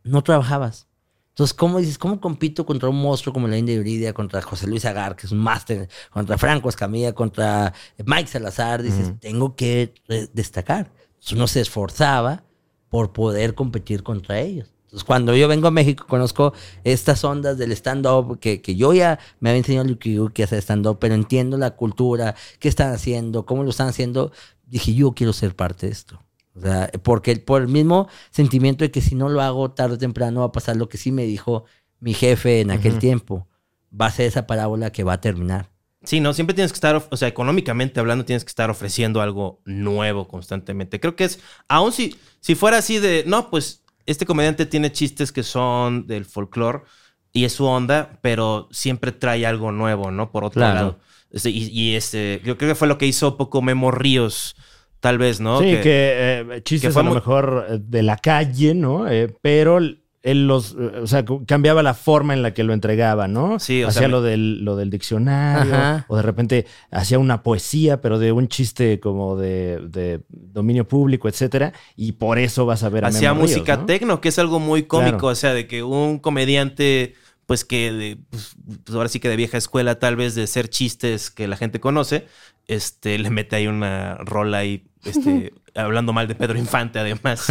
no trabajabas. Entonces, ¿cómo dices? ¿Cómo compito contra un monstruo como la India Yuridia, contra José Luis Agar, que es un máster, contra Franco Escamilla, contra Mike Salazar? Dices, tengo que eh, destacar. Entonces, uno se esforzaba por poder competir contra ellos. Entonces, cuando yo vengo a México, conozco estas ondas del stand-up, que, que yo ya me había enseñado Lucky que hacer stand-up, pero entiendo la cultura, qué están haciendo, cómo lo están haciendo. Dije, yo quiero ser parte de esto. O sea, porque por el mismo sentimiento de que si no lo hago tarde o temprano va a pasar lo que sí me dijo mi jefe en aquel tiempo. Va a ser esa parábola que va a terminar. Sí, no, siempre tienes que estar, o sea, económicamente hablando, tienes que estar ofreciendo algo nuevo constantemente. Creo que es, aun si, si fuera así de, no, pues este comediante tiene chistes que son del folclore y es su onda, pero siempre trae algo nuevo, ¿no? Por otro Claro. lado. Este, y, y este, yo creo que fue lo que hizo poco Memo Ríos, tal vez, ¿no? Sí, Que- que, eh, chistes que fue a lo muy- mejor eh, de la calle, ¿no? Eh, pero él los, eh, o sea, cambiaba la forma en la que lo entregaba, ¿no? Sí, o hacía lo del, lo del diccionario, Ajá. o de repente hacía una poesía, pero de un chiste como de, de dominio público, etcétera, y por eso vas a ver a hacía Memo Ríos, música ¿no? tecno, que es algo muy cómico, Claro. o sea, de que un comediante, pues que, de, pues, pues, ahora sí que de vieja escuela, tal vez de hacer chistes que la gente conoce, este, le mete ahí una rola ahí, este, hablando mal de Pedro Infante, además.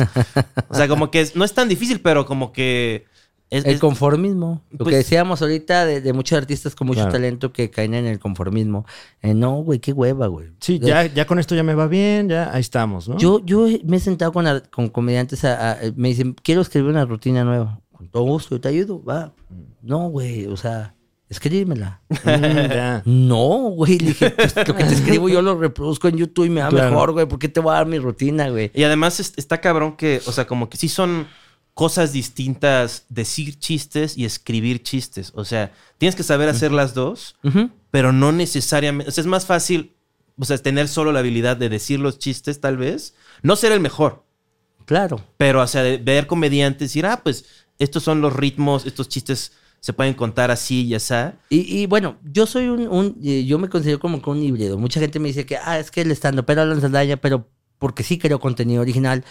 O sea, como que es- no es tan difícil, pero como que... es- El conformismo. Lo Pues- que decíamos ahorita de, de muchos artistas con mucho Claro. talento que caen en el conformismo. Eh, no, güey, qué hueva, güey. Sí, ya, ya con esto ya me va bien, ya ahí estamos, ¿no? Yo, yo me he sentado con, con comediantes, a- a- me dicen, quiero escribir una rutina nueva. Con todo gusto, yo te ayudo, va. No, güey, o sea, escríbemela. No, güey, le dije, pues, lo que te escribo yo lo reproduzco en YouTube y me va Claro. mejor, güey. ¿Por qué te voy a dar mi rutina, güey? Y además es- está cabrón que, o sea, como que sí son cosas distintas decir chistes y escribir chistes. O sea, tienes que saber hacer las dos. Pero no necesariamente. O sea, es más fácil, o sea, tener solo la habilidad de decir los chistes, tal vez. No ser el mejor, Claro. pero, o sea, de ver comediantes y decir, ah, pues estos son los ritmos, estos chistes se pueden contar así y así. Y, y bueno, yo soy un, un- eh, yo me considero como que un híbrido. Mucha gente me dice que, ah, es que el estando, pero Alan Saldaña, pero porque sí creo contenido original.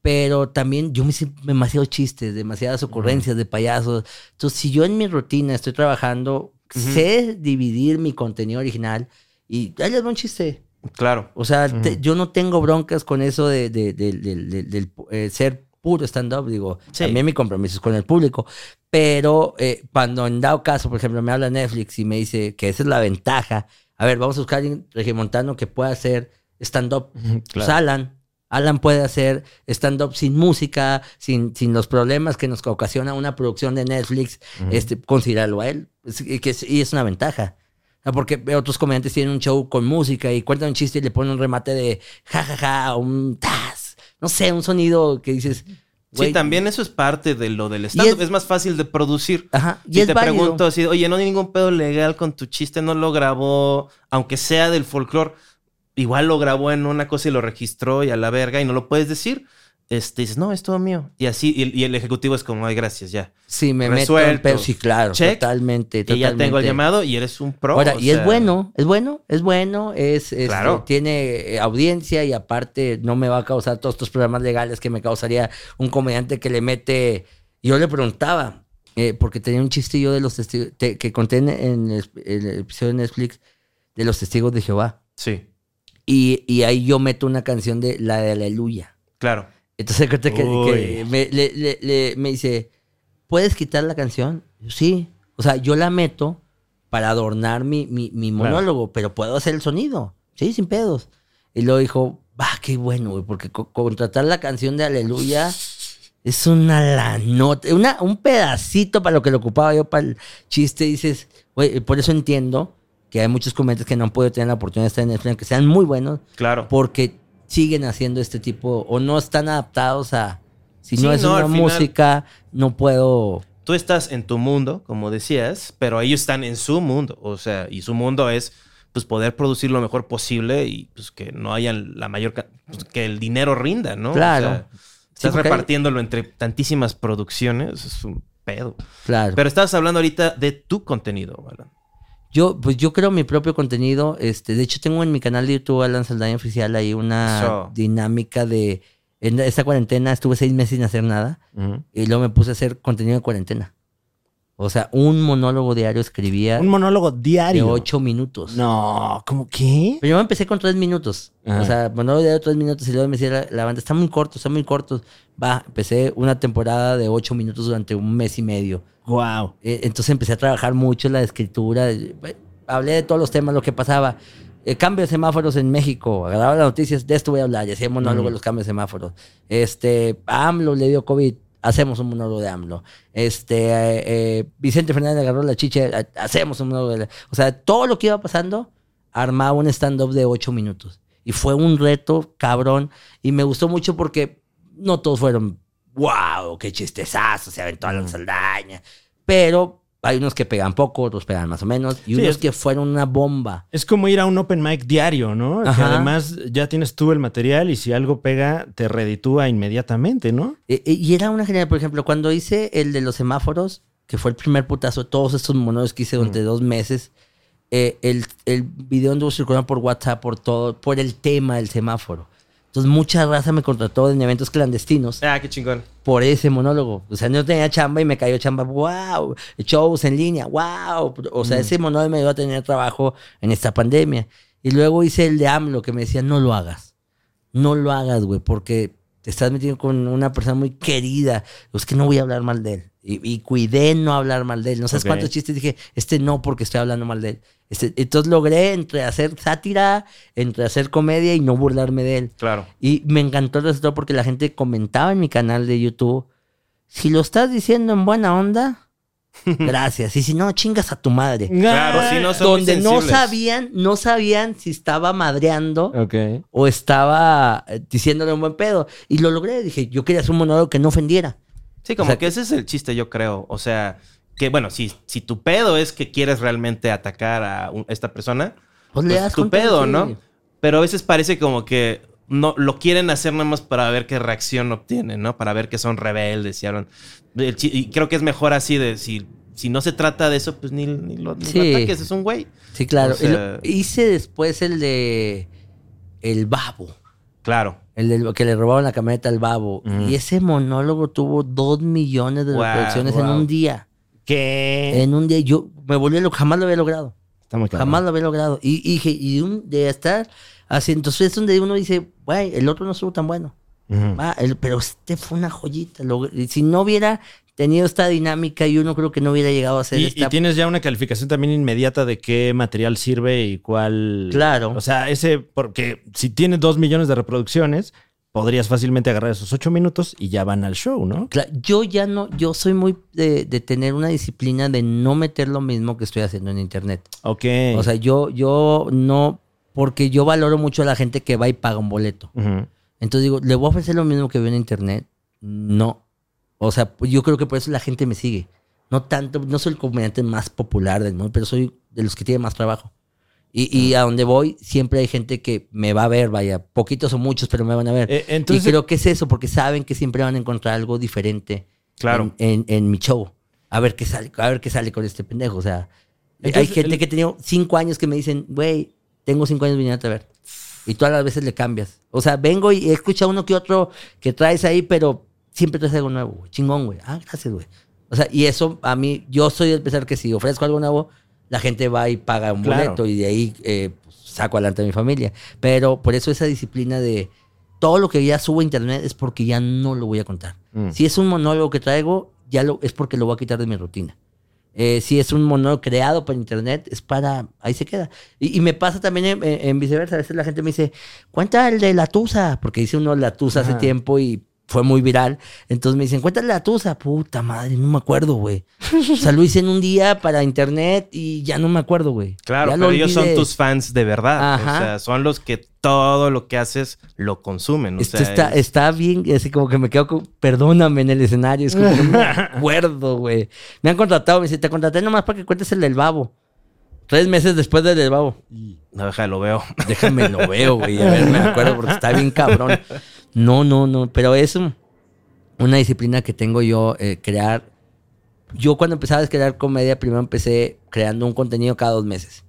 Pero también yo me hice demasiados chistes, demasiadas ocurrencias de payasos. Entonces, si yo en mi rutina estoy trabajando, sé dividir mi contenido original y ahí les un chiste. Claro. O sea, te- yo no tengo broncas con eso de, de- de- de- eh, ser puro stand-up. Digo, Sí. también mi compromiso es con el público. Pero eh, cuando en dado caso, por ejemplo, me habla Netflix y me dice que esa es la ventaja. A ver, vamos a buscar a alguien regimontano que pueda hacer stand-up. <laughs> Pues Alan. Alan puede hacer stand-up sin música, sin, sin los problemas que nos ocasiona una producción de Netflix. este, considerarlo a él. Es- y, que es, y es una ventaja. Porque otros comediantes tienen un show con música y cuentan un chiste y le ponen un remate de jajaja, un tas. No sé, un sonido que dices. Sí, también eso es parte de lo del stand-up. es- Es, más fácil de producir. Ajá, y Si es te válido. pregunto así, oye, no hay ningún pedo legal con tu chiste, no lo grabó, aunque sea del folclore, igual lo grabó en una cosa y lo registró y a la verga y no lo puedes decir. Este, dices, no, es todo mío. Y así, y, y el ejecutivo es como, ay, gracias, ya. Sí, me meto Resuelto. en pedo. Sí, claro. Check. Totalmente, Y ya tengo el totalmente. llamado y eres un pro. Ahora, y es bueno, es bueno, es bueno, es, este, Claro. tiene eh, audiencia y aparte no me va a causar todos estos problemas legales que me causaría un comediante que le mete. Yo le preguntaba, eh, porque tenía un chiste yo de los testigos, te- que conté en, en el, en el episodio de Netflix de los testigos de Jehová. Sí, Y, y ahí yo meto una canción de la de Aleluya. claro. Entonces que, que me, le- le- le- me dice, ¿puedes quitar la canción? Yo, sí. O sea, yo la meto para adornar mi, mi, mi Claro. monólogo, pero puedo hacer el sonido. Sí, sin pedos. Y luego dijo, va, qué bueno, güey, porque co- contratar la canción de Aleluya es una la nota, una, un pedacito para lo que lo ocupaba yo para el chiste. Dices, güey, por eso entiendo que hay muchos comediantes que no han podido tener la oportunidad de estar en Netflix, que sean muy buenos, Claro. porque siguen haciendo este tipo o no están adaptados a si no es no, una final- música no puedo Tú estás en tu mundo, como decías, pero ellos están en su mundo. O sea, y su mundo es pues poder producir lo mejor posible y pues que no haya la mayor pues, que el dinero rinda, ¿no? O Claro. sea, estás hay- repartiéndolo entre tantísimas producciones, es un pedo. claro Pero estabas hablando ahorita de tu contenido, Alan. Yo pues yo creo mi propio contenido este de hecho tengo en mi canal de YouTube Alan Saldaña oficial ahí una dinámica de en esta cuarentena estuve seis meses sin hacer nada y luego me puse a hacer contenido de cuarentena o sea un monólogo diario escribía Un monólogo de diario. ocho minutos No, ¿cómo qué? Pero yo empecé con tres minutos. Ajá. O sea, monólogo de tres minutos y luego me decía la, la banda, está muy corto, está muy cortos. Va, empecé una temporada de ocho minutos durante un mes y medio. Wow. Eh, entonces empecé a trabajar mucho en la escritura. Eh, Hablé de todos los temas, lo que pasaba. El cambio de semáforos en México. Agarraba las noticias, de esto voy a hablar. Y hacía monólogo de los cambios de semáforos. Este, AMLO le dio COVID. Hacemos un monólogo de AMLO. Este, eh, eh, Vicente Fernández agarró la chicha. Hacemos un monólogo de la- O sea, todo lo que iba pasando, armaba un stand-up de ocho minutos. Y fue un reto cabrón. Y me gustó mucho porque no todos fueron, wow, qué chistezazo, se aventó a la saldaña. Pero hay unos que pegan poco, otros pegan más o menos. Y Sí, unos es- que fueron una bomba. Es como ir a un open mic diario, ¿no? Que además ya tienes tú el material y si algo pega, te reditúa inmediatamente, ¿no? E- e- y era una genial, por ejemplo, cuando hice el de los semáforos, que fue el primer putazo de todos estos monólogos que hice durante dos meses, eh, el, el video anduvo circulando por WhatsApp, por todo, por el tema del semáforo. Entonces mucha raza me contrató en eventos clandestinos Ah, qué chingón. por ese monólogo. O sea, no tenía chamba y me cayó chamba. ¡Wow! Shows en línea. ¡Wow! O sea, ese monólogo me ayudó a tener trabajo en esta pandemia. Y luego hice el de AMLO que me decía, no lo hagas. No lo hagas, güey, porque te estás metiendo con una persona muy querida. Es que no voy a hablar mal de él. Y, y cuidé no hablar mal de él. No sabes cuántos chistes dije, este no porque estoy hablando mal de él. Este- entonces logré entre hacer sátira, entre hacer comedia y no burlarme de él. Claro. Y me encantó el resultado porque la gente comentaba en mi canal de YouTube, si lo estás diciendo en buena onda, <laughs> gracias. Y si no, chingas a tu madre. Claro, sí, no son muy Donde no sabían, no sabían si estaba madreando o estaba eh, diciéndole un buen pedo. Y lo logré. Dije, yo quería hacer un monólogo que no ofendiera. Sí, como O sea, que ese es el chiste, yo creo. O sea, que bueno, si, si tu pedo es que quieres realmente atacar a un- esta persona, Pues le pues das tu pedo, sí. ¿no? Pero a veces parece como que no lo quieren hacer nada más para ver qué reacción obtienen, ¿no? Para ver que son rebeldes y hablan. Y creo que es mejor así de si si no se trata de eso, pues ni, ni lo, ni lo Sí. ataques, es un güey. Sí, claro. O sea- hice después el de El Babo. Claro. El del- que le robaron la camioneta al Babo. Y ese monólogo tuvo dos millones de Wow, reproducciones en un día. ¿Qué? En un día. Yo me volví loco. Jamás lo había logrado. Está muy cabrón. Jamás lo había logrado. Y, y, dije, y de, un- de estar haciendo. Entonces es donde uno dice, güey, el otro no estuvo tan bueno. El- pero este fue una joyita. Lo- si no hubiera tenido esta dinámica, yo no creo que no hubiera llegado a ser Y, esta. y tienes ya una calificación también inmediata de qué material sirve y cuál. Claro. O sea, ese, porque si tiene dos millones de reproducciones, podrías fácilmente agarrar esos ocho minutos y ya van al show, ¿no? Cla- Yo ya no, yo soy muy de, de tener una disciplina de no meter lo mismo que estoy haciendo en internet. Ok. O sea, yo, yo no, porque yo valoro mucho a la gente que va y paga un boleto. Entonces digo, ¿le voy a ofrecer lo mismo que veo en internet? No. O sea, pues yo creo que por eso la gente me sigue. No tanto, no soy el comediante más popular del mundo, pero soy de los que tiene más trabajo. Y, y a donde voy, siempre hay gente que me va a ver, vaya, poquitos o muchos, pero me van a ver. Eh, entonces- y creo que es eso, porque saben que siempre van a encontrar algo diferente Claro. en, en- en mi show. A ver qué sale, a ver qué sale con este pendejo. O sea, hay Entonces, gente el- que ha tenido cinco años que me dicen, güey, tengo cinco años viniendo a ver. Y todas las veces le cambias. O sea, vengo y he escuchado uno que otro que traes ahí, pero siempre traes algo nuevo, güey. Chingón, güey. Ah, gracias, güey. O sea, y eso a mí, yo soy el pensar que si ofrezco algo nuevo, la gente va y paga un Claro. boleto y de ahí eh, pues, saco adelante a mi familia. Pero por eso esa disciplina de todo lo que ya subo a internet es porque ya no lo voy a contar. Mm. Si es un monólogo que traigo, ya lo, es porque lo voy a quitar de mi rutina. Eh, si es un monólogo creado para internet, es para. Ahí se queda. Y, y me pasa también en, en- en viceversa. A veces la gente me dice, cuenta el de la Tusa, porque hice uno de la Tusa hace tiempo y fue muy viral. Entonces me dicen, de la Tusa. Puta madre, no me acuerdo, güey. O sea, lo hice en un día para internet y ya no me acuerdo, güey. Claro, Ya pero ellos son tus fans de verdad. Ajá. O sea, son los que todo lo que haces lo consumen. O Esto sea, está, es- está bien, así como que me quedo con, perdóname en el escenario, es como que no me acuerdo, güey. Me han contratado, me dice, te contraté nomás para que cuentes el del babo. Tres meses después del del babo. No, deja, lo veo. Déjame lo veo, güey, a ver, me acuerdo porque está bien cabrón. <laughs> No, no, no, pero es un- una disciplina que tengo yo, eh, crear. Yo cuando empezaba a crear comedia, primero empecé creando un contenido cada dos meses.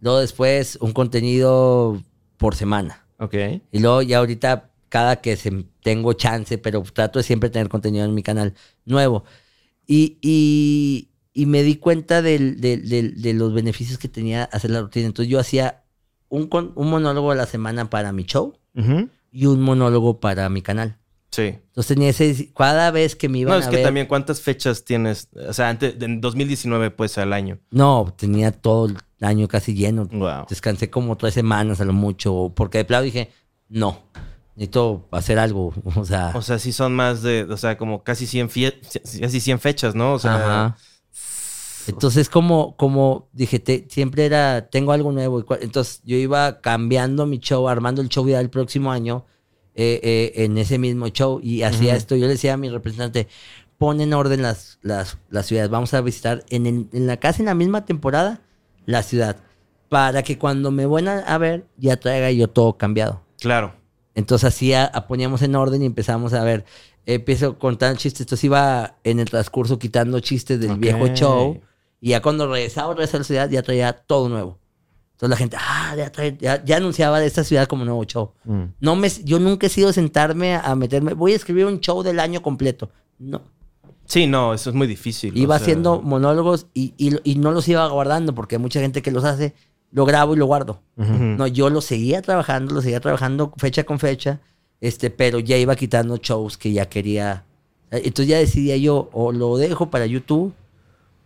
Luego después un contenido por semana. Ok. Y luego ya ahorita, cada que se, tengo chance, pero trato de siempre tener contenido en mi canal nuevo. Y, y, y me di cuenta del- del- del- de los beneficios que tenía hacer la rutina. Entonces yo hacía un, un monólogo a la semana para mi show Ujú. Y un monólogo para mi canal. Sí. Entonces tenía ese, cada vez que me iban No, es a que ver- también cuántas fechas tienes. O sea, antes, en 2019, pues al año. No, tenía todo el año casi lleno. Wow. Descansé como tres semanas a lo mucho, porque de plano dije, no, necesito hacer algo. <laughs> O sea, O sea, sí son más de, o sea, como casi 100, fie- casi 100 fechas, ¿no? O sea, Ajá. Entonces, como, como dije, te- siempre era, tengo algo nuevo. Entonces, yo iba cambiando mi show, armando el show ya del próximo año eh, eh, en ese mismo show y hacía esto. Yo le decía a mi representante, pon en orden las, las, las ciudades. Vamos a visitar en, el- en la casi en la misma temporada la ciudad para que cuando me vuelvan a ver ya traiga yo todo cambiado. claro. Entonces así a- a- poníamos en orden y empezamos a ver. Empiezo contando chistes. Entonces iba en el transcurso quitando chistes del Ok. viejo show. Y ya cuando regresaba otra vez a la ciudad, ya traía todo nuevo. Entonces la gente, ah, ya, trae- ya, ya anunciaba de esta ciudad como nuevo show. Mm. No me, yo nunca he sido sentarme a meterme, voy a escribir un show del año completo. No. Sí, no, eso es muy difícil. Iba o sea, haciendo monólogos y, y, y no los iba guardando porque hay mucha gente que los hace, lo grabo y lo guardo. Ujú. No, yo lo seguía trabajando, lo seguía trabajando fecha con fecha, este, pero ya iba quitando shows que ya quería. Eh, Entonces ya decidía yo, o lo dejo para YouTube,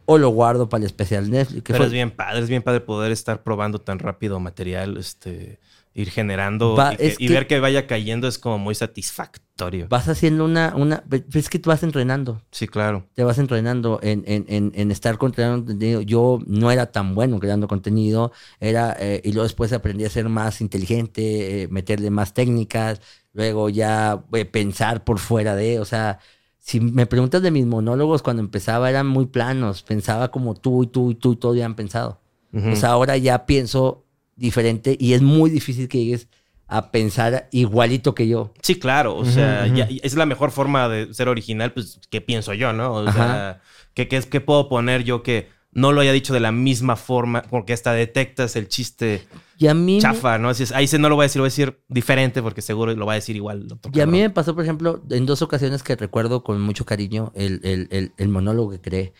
o lo guardo para el especial Netflix. Pero fue- es bien padre, es bien padre poder estar probando tan rápido material, este, ir generando Va, y, que- es y que- ver que vaya cayendo es como muy satisfactorio. Vas haciendo una, una, es que tú vas entrenando, Sí, claro. te vas entrenando en, en, en, en estar creando contenido. Yo no era tan bueno creando contenido, era, eh, y luego después aprendí a ser más inteligente, eh, meterle más técnicas, luego ya eh, pensar por fuera de, o sea, si me preguntas de mis monólogos cuando empezaba eran muy planos, pensaba como tú y tú y tú y todos habían pensado. Ujú. O sea, ahora ya pienso diferente y es muy difícil que llegues a pensar igualito que yo. Sí, claro. O sea, ya- es la mejor forma de ser original, pues, que pienso yo, ¿no? O sea, ¿qué, qué, es- qué puedo poner yo que no lo haya dicho de la misma forma? Porque hasta detectas el chiste Y a mí, me- chafa, ¿no? Así es, ahí sí no lo voy a decir, lo voy a decir diferente porque seguro lo va a decir igual. otro y a mí me pasó, por ejemplo, en dos ocasiones que recuerdo con mucho cariño el, el- el- el monólogo que creé.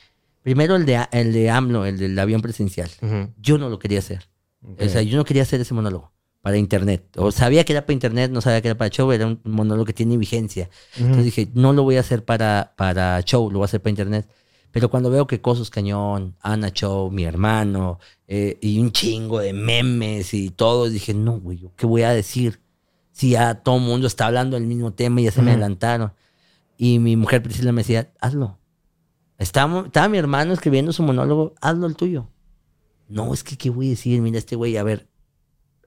Primero el de, el de AMLO, el del avión presidencial. Ujú. Yo no lo quería hacer. O sea, yo no quería hacer ese monólogo para internet. O sabía que era para internet, no sabía que era para show, era un monólogo que tiene vigencia. Entonces dije, no lo voy a hacer para, para show, lo voy a hacer para internet. Pero cuando veo que Cosos Cañón, Ana Show, mi hermano, eh, y un chingo de memes y todo, dije, no, güey, ¿yo ¿qué voy a decir? Si ya todo el mundo está hablando del mismo tema y ya se me adelantaron. Y mi mujer Priscila me decía, hazlo. Estaba, estaba mi hermano escribiendo su monólogo, hazlo el tuyo. No, es que, ¿qué voy a decir? Mira, este güey, a ver,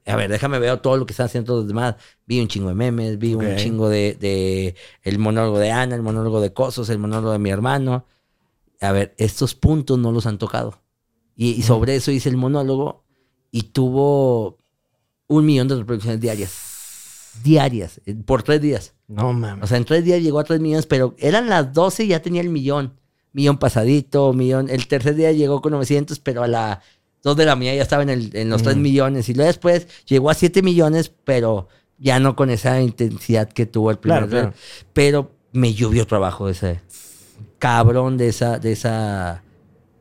a ver, déjame ver todo lo que están haciendo todos los demás. Vi un chingo de memes, vi un chingo de, de el monólogo de Ana, el monólogo de Cosos, el monólogo de mi hermano. A ver, estos puntos no los han tocado. Y, y sobre eso hice el monólogo y tuvo un millón de reproducciones diarias. Diarias, por tres días. No mames. O sea, en tres días llegó a tres millones, pero eran las 12 y ya tenía el millón. Millón pasadito, millón. El tercer día llegó con 900, pero a las 2 de la mañana ya estaba en, el- en los 3 millones. Y luego después llegó a 7 millones, pero ya no con esa intensidad que tuvo el primer Claro, claro. Pero me llovió trabajo ese cabrón de esa, de esa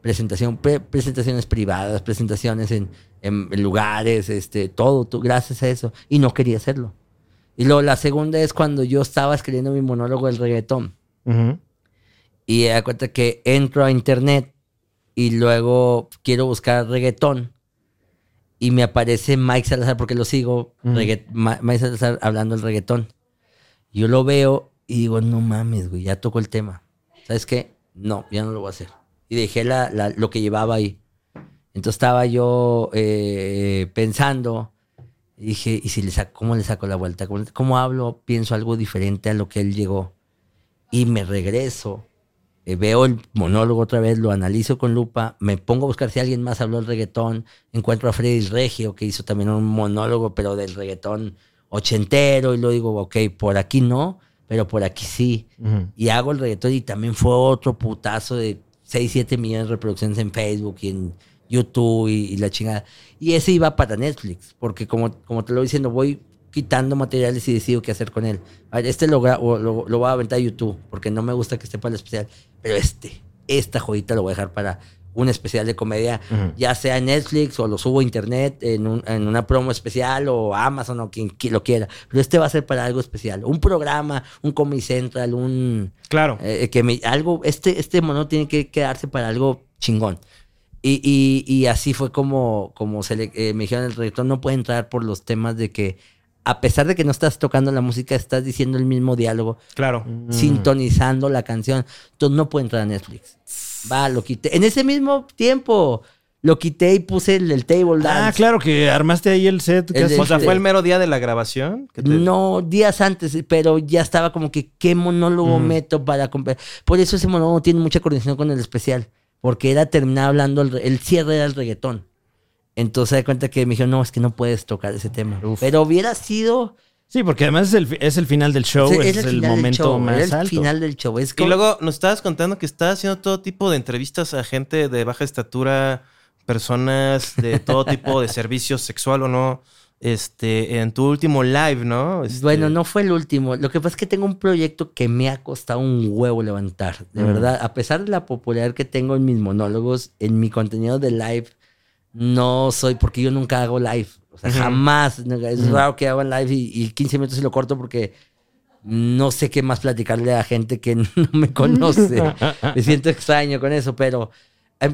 presentación. Pre- presentaciones privadas, presentaciones en, en lugares, este, todo, tú, gracias a eso. Y no quería hacerlo. Y luego la segunda es cuando yo estaba escribiendo mi monólogo del reggaetón. Y me da cuenta que entro a internet y luego quiero buscar reggaetón. Y me aparece Mike Salazar, porque lo sigo, Ma- Mike Salazar hablando del reggaetón. Yo lo veo y digo, no mames, güey, ya tocó el tema. ¿Sabes qué? No, ya no lo voy a hacer. Y dejé la- lo que llevaba ahí. Entonces estaba yo eh, pensando, y dije, ¿y si le saco, cómo le saco la vuelta? ¿Cómo, cómo hablo? Pienso algo diferente a lo que él llegó. Y me regreso, eh, veo el monólogo otra vez, lo analizo con lupa, me pongo a buscar si alguien más habló del reggaetón, encuentro a Freddy Regio, que hizo también un monólogo, pero del reggaetón ochentero, y lo digo, ok, por aquí no, pero por aquí sí. Y hago el reggaetón y también fue otro putazo de 6, 7 millones de reproducciones en Facebook y en YouTube y, y la chingada. Y ese iba para Netflix, porque como, como te lo voy diciendo, voy quitando materiales y decido qué hacer con él. A ver, este lo, lo, lo voy a aventar a YouTube, porque no me gusta que esté para el especial. Pero este, esta joyita lo voy a dejar para un especial de comedia, ya sea en Netflix o lo subo a internet en, un- en una promo especial o Amazon o quien, qui- lo quiera. Pero este va a ser para algo especial. Un programa, un Comedy Central, un... Claro. Eh, que me, algo, este, este mono tiene que quedarse para algo chingón. Y, y, y así fue como, como se le, eh, me dijeron el reggaetón no puede entrar por los temas de que, a pesar de que no estás tocando la música, estás diciendo el mismo diálogo, Claro. Mm. sintonizando la canción. Entonces no puede entrar a Netflix. Va, lo quité. En ese mismo tiempo lo quité y puse el, el table dance. Ah, claro que armaste ahí el set. El O sea, este- fue el mero día de la grabación. que te- No, días antes, pero ya estaba como que qué monólogo meto para comprar. Por eso ese monólogo tiene mucha coordinación con el especial, porque era terminar hablando, el, el cierre era el reggaetón. Entonces se da cuenta que me dijeron, no, es que no puedes tocar ese tema. Pero hubiera sido... Sí, porque además es el, es el final del show, es, el, momento show, más era el alto. final del show. Es Y luego nos estabas contando que estás haciendo todo tipo de entrevistas a gente de baja estatura, personas de todo tipo de <laughs> servicios sexual o no. Este, en tu último live, ¿no? Este, Bueno, no fue el último. Lo que pasa es que tengo un proyecto que me ha costado un huevo levantar. De Mm. verdad, a pesar de la popularidad que tengo en mis monólogos, en mi contenido de live, no soy, porque yo nunca hago live. O sea, jamás. Es raro que haga live y, y 15 minutos y lo corto porque no sé qué más platicarle a gente que <laughs> no me conoce. me siento extraño con eso, pero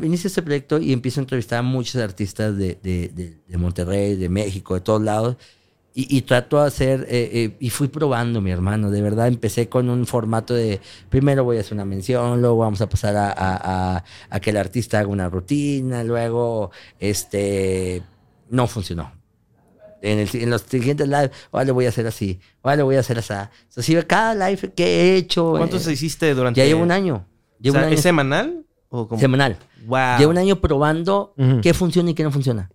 inicio este proyecto y empiezo a entrevistar a muchos artistas de, de- de- de Monterrey, de México, de todos lados. Y, y trato de hacer, eh, eh, y fui probando, mi hermano, de verdad. Empecé con un formato de, primero voy a hacer una mención, luego vamos a pasar a, a- a- a que el artista haga una rutina, luego, este, no funcionó. En, el- en los siguientes live, vale, voy a hacer así, vale, voy a hacer así. Entonces, cada live que he hecho... ¿Cuántos eh, hiciste durante...? ya llevo un año. O Llevo sea, un año ¿Es semanal? ¿O cómo? semanal. Wow. Llevo un año probando Ujú. qué funciona y qué no funciona.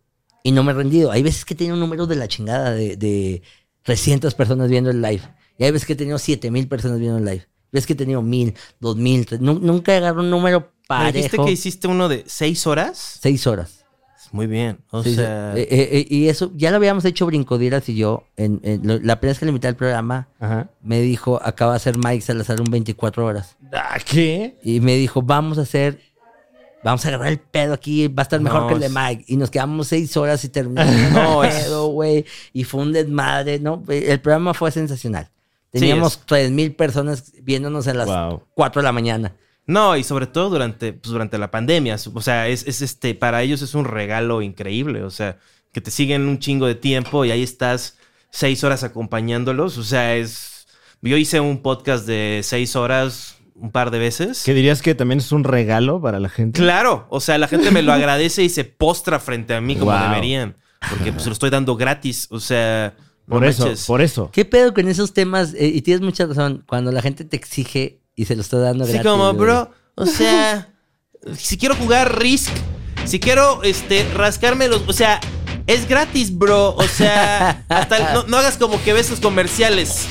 Y no me he rendido. Hay veces que tengo un número de la chingada de, de 300 personas viendo el live. Y hay veces que he tenido 7 mil personas viendo el live. Ves que he tenido mil, dos mil, tres- nu- nunca agarro un número ¿Me dijiste parejo. que hiciste uno de seis horas? Seis horas. Muy bien. O Sí, sea, Eh, eh, eh, y eso ya lo habíamos hecho Brincodieras y yo. En, en lo- la primera vez que le invité al programa, Ajá. me dijo, acaba de hacer Mike Salazar un 24 horas. Ah, ¿Qué? Y me dijo, vamos a hacer, vamos a agarrar el pedo aquí, va a estar mejor No, que el de Mike. Y nos quedamos seis horas y terminamos <laughs> No, el pedo, güey. Y fue un desmadre, ¿no? El programa fue sensacional. Teníamos es- tres mil personas viéndonos a las Wow. 4 de la mañana. No, y sobre todo durante, pues, durante la pandemia. O sea, es, es este, para ellos es un regalo increíble. O sea, que te siguen un chingo de tiempo y ahí estás seis horas acompañándolos. O sea, es. Yo hice un podcast de seis horas un par de veces. ¿Qué dirías que también es un regalo para la gente? Claro, o sea, la gente me lo <laughs> agradece y se postra frente a mí como Wow. deberían. Porque pues lo estoy dando gratis. O sea, no Por eso, manches. por eso. ¿Qué pedo con esos temas? Eh, y tienes mucha razón. Cuando la gente te exige y se lo está dando Así gratis. como, güey. bro, o sea, si quiero jugar Risk, si quiero este, rascarme los. O sea, es gratis, bro. O sea, <laughs> hasta el- no, no hagas como que ves los comerciales.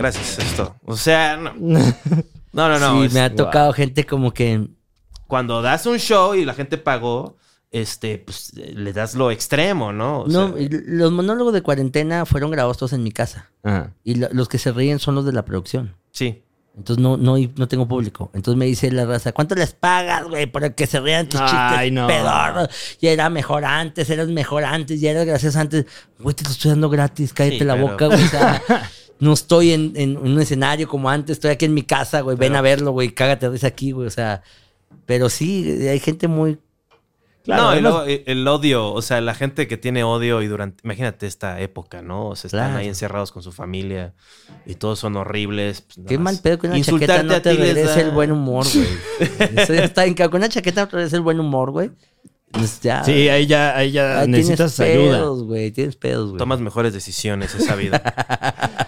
Gracias, esto. O sea, no. <laughs> No, no, no. sí, es- me ha tocado gente como que... cuando das un show y la gente pagó, este, pues le das lo extremo, ¿no? O no, sea, y los monólogos de cuarentena fueron grabados todos en mi casa. Ajá. Y lo- los que se ríen son los de la producción. sí. Entonces no, no, no tengo público. Entonces me dice la raza, ¿cuánto les pagas, güey? Por que se rían tus Ay, chistes no. pedorros. Ya era mejor antes, eras mejor antes, ya eras gracioso antes. Güey, te lo estoy dando gratis, cállate Sí, la pero- boca, güey. O sea, <laughs> no estoy en, en un escenario como antes, estoy aquí en mi casa, güey. Ven a verlo, güey, cágate risa aquí, güey. O sea, pero sí, hay gente muy... Claro, no, y además- luego, eh, el odio, o sea, la gente que tiene odio y durante, imagínate esta época, ¿no? O sea, están Claro. ahí encerrados con su familia y todos son horribles. pues, Qué mal pedo que una chaqueta no a te regrese da- el buen humor, güey. <laughs> Eso ya está en ca- Con una chaqueta no te regrese el buen humor, güey. Pues ya. Sí, ahí ya, ahí ya Ahí necesitas tienes ayuda. pedos, güey. Tienes pedos, güey. Tomas mejores decisiones esa vida. <laughs>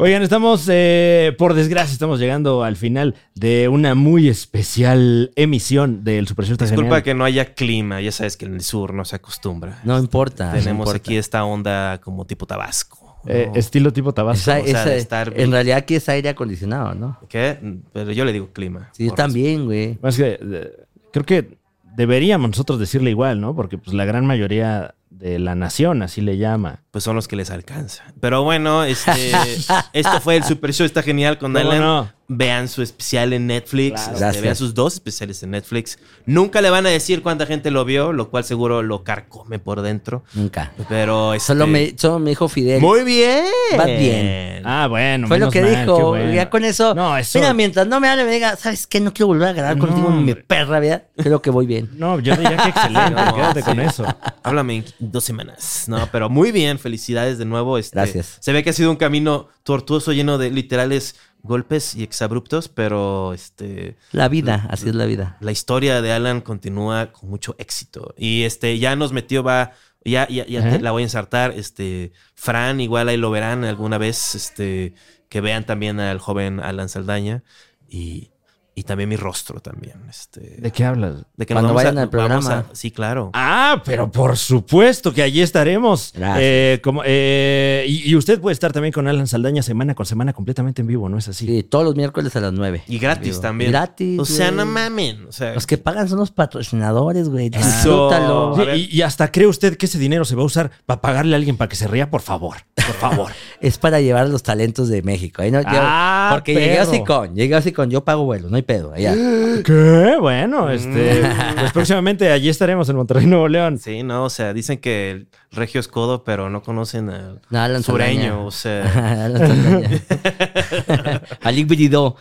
Oigan, estamos, eh, por desgracia, estamos llegando al final de una muy especial emisión del Super Show. Disculpa genial. que no haya clima, ya sabes que en el sur no se acostumbra. No importa. no Tenemos importa. aquí esta onda como tipo Tabasco. ¿no? Eh, estilo tipo Tabasco. Esa- o sea, esa- estar- en realidad aquí es aire acondicionado, ¿no? ¿Qué? Pero yo le digo clima. Sí, yo también, güey. Más que, eh, creo que deberíamos nosotros decirle igual, ¿no? Porque pues la gran mayoría de la nación así le llama. Pues son los que les alcanza. Pero bueno, este, <laughs> esto fue el Super Show, está genial con ¿Cómo Alan. no? Vean su especial en Netflix, Claro. este, Gracias. vean sus dos especiales en Netflix. Nunca le van a decir cuánta gente lo vio, lo cual seguro lo carcome por dentro. Nunca. Pero este, Solo me, solo me dijo Fidel. Muy bien. Vas bien. Ah, bueno. Fue lo que mal, dijo. bueno. Ya con eso. No, eso. Mira, mientras no me hable, me diga, ¿sabes qué? No quiero volver a grabar No, contigo mi perra vida. Creo que voy bien. No, yo diría que <laughs> excelente. No, quédate sí. con eso. Háblame en dos semanas. No, pero muy bien. Felicidades de nuevo. Este, Gracias. Se ve que ha sido un camino tortuoso, lleno de literales golpes y exabruptos, pero este. La vida, así es la vida. la historia de Alan continúa con mucho éxito. Y este ya nos metió, va, ya, ya, ya te- Ajá. la voy a ensartar. Este, Fran, igual ahí lo verán alguna vez. Este, que vean también al joven Alan Saldaña. Y, y también mi rostro también. Este, ¿De qué hablas? de que Cuando nos vayan a- al programa. a- sí, claro. Ah, pero por supuesto que allí estaremos. Gracias. Eh, como, eh, y, y usted puede estar también con Alan Saldaña semana con semana completamente en vivo, ¿no es así? Sí, todos los miércoles a las 9. Y gratis también. Gratis. O sea, no mamen. O sea, Los que pagan son los patrocinadores, güey. Disfrútalo. Sí, y, y hasta cree usted que ese dinero se va a usar para pagarle a alguien para que se ría, por favor. Por favor. <laughs> Es para llevar los talentos de México. No, yo- Ah, porque llegué perro. así con, llegué así con, yo pago vuelo, no hay pedo. Allá. <gasps> ¿Qué? Bueno, este. <laughs> Pues próximamente allí estaremos en Monterrey, Nuevo León. sí, no, o sea, dicen que el regio es codo, pero no conocen al No, Alan sureño. Saldaña. O sea, <laughs> Alic <laughs> Bridó.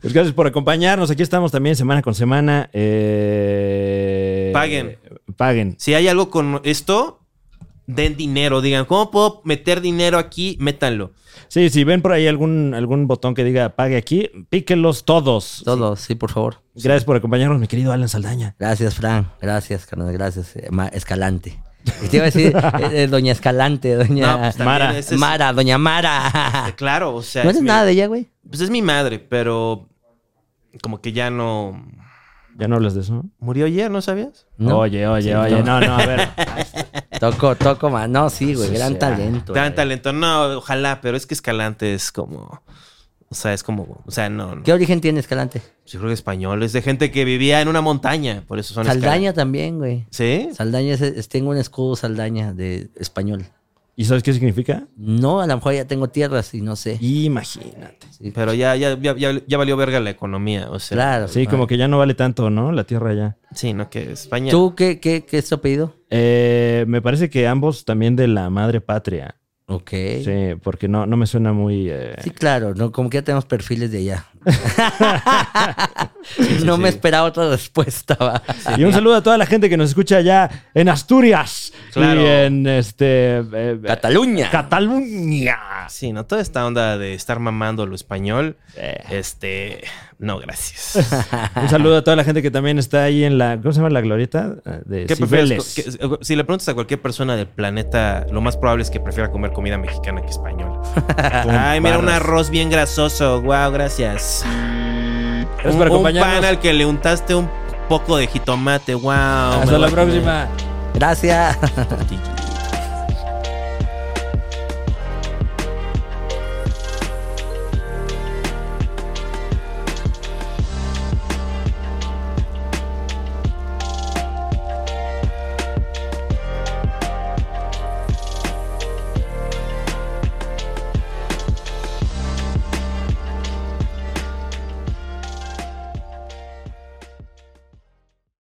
Pues gracias por acompañarnos. Aquí estamos también semana con semana. Eh, Paguen. Paguen. Si hay algo con esto, den dinero. Digan, ¿cómo puedo meter dinero aquí? Métanlo. Sí, si ven por ahí algún, algún botón que diga pague aquí, píquenlos todos. Todos, sí, por favor. Gracias por acompañarnos, mi querido Alan Saldaña. Gracias, Fran. Gracias, carnal. Gracias. Eh, Ma- Escalante. Te iba a decir, <laughs> eh, eh, doña Escalante, doña No, pues Mara. es- Mara, doña Mara. Claro, o sea. No es mi- nada de ella, güey. Pues es mi madre, pero como que ya no. ¿Ya no hablas de eso? ¿Murió ayer, no sabías? No. Oye, oye, Sí, oye, no. no, no, a ver. <laughs> Toco, toco más. No, sí, güey. Gran talento. Gran güey. talento. No, ojalá, pero es que Escalante es como. O sea, es como. O sea, no. no. ¿Qué origen tiene Escalante? Yo creo que español. Es de gente que vivía en una montaña. Por eso son Saldaña también, güey. ¿Sí? Saldaña es, es- tengo un escudo Saldaña de español. ¿Y sabes qué significa? No, a lo mejor ya tengo tierras y no sé. Imagínate. Sí, Pero ya, ya, ya, ya, ya valió verga la economía. O sea. claro. Sí, claro. como que ya no vale tanto, ¿no? La tierra ya. Sí, no, que España. ¿Tú qué, qué, qué es tu apellido? Eh, me parece que ambos también de la madre patria. Ok. Sí, porque no, no me suena muy... eh, Sí, claro, no, como que ya tenemos perfiles de allá. <laughs> no me esperaba otra respuesta. va. Y un saludo a toda la gente que nos escucha allá en Asturias Claro. y en este eh, Cataluña. Cataluña. Sí, no, toda esta onda de estar mamando lo español. Eh, Este. No, gracias. <laughs> un saludo a toda la gente que también está ahí en la ¿cómo se llama la glorieta? Eh, De ¿Qué prefieres? Que- Si le preguntas a cualquier persona del planeta, lo más probable es que prefiera comer comida mexicana que española. <laughs> Ay, mira, un arroz bien grasoso. Wow, gracias. Gracias un, por un acompañarnos. pan al que le untaste un poco de jitomate. Wow. Hasta la próxima. Gracias.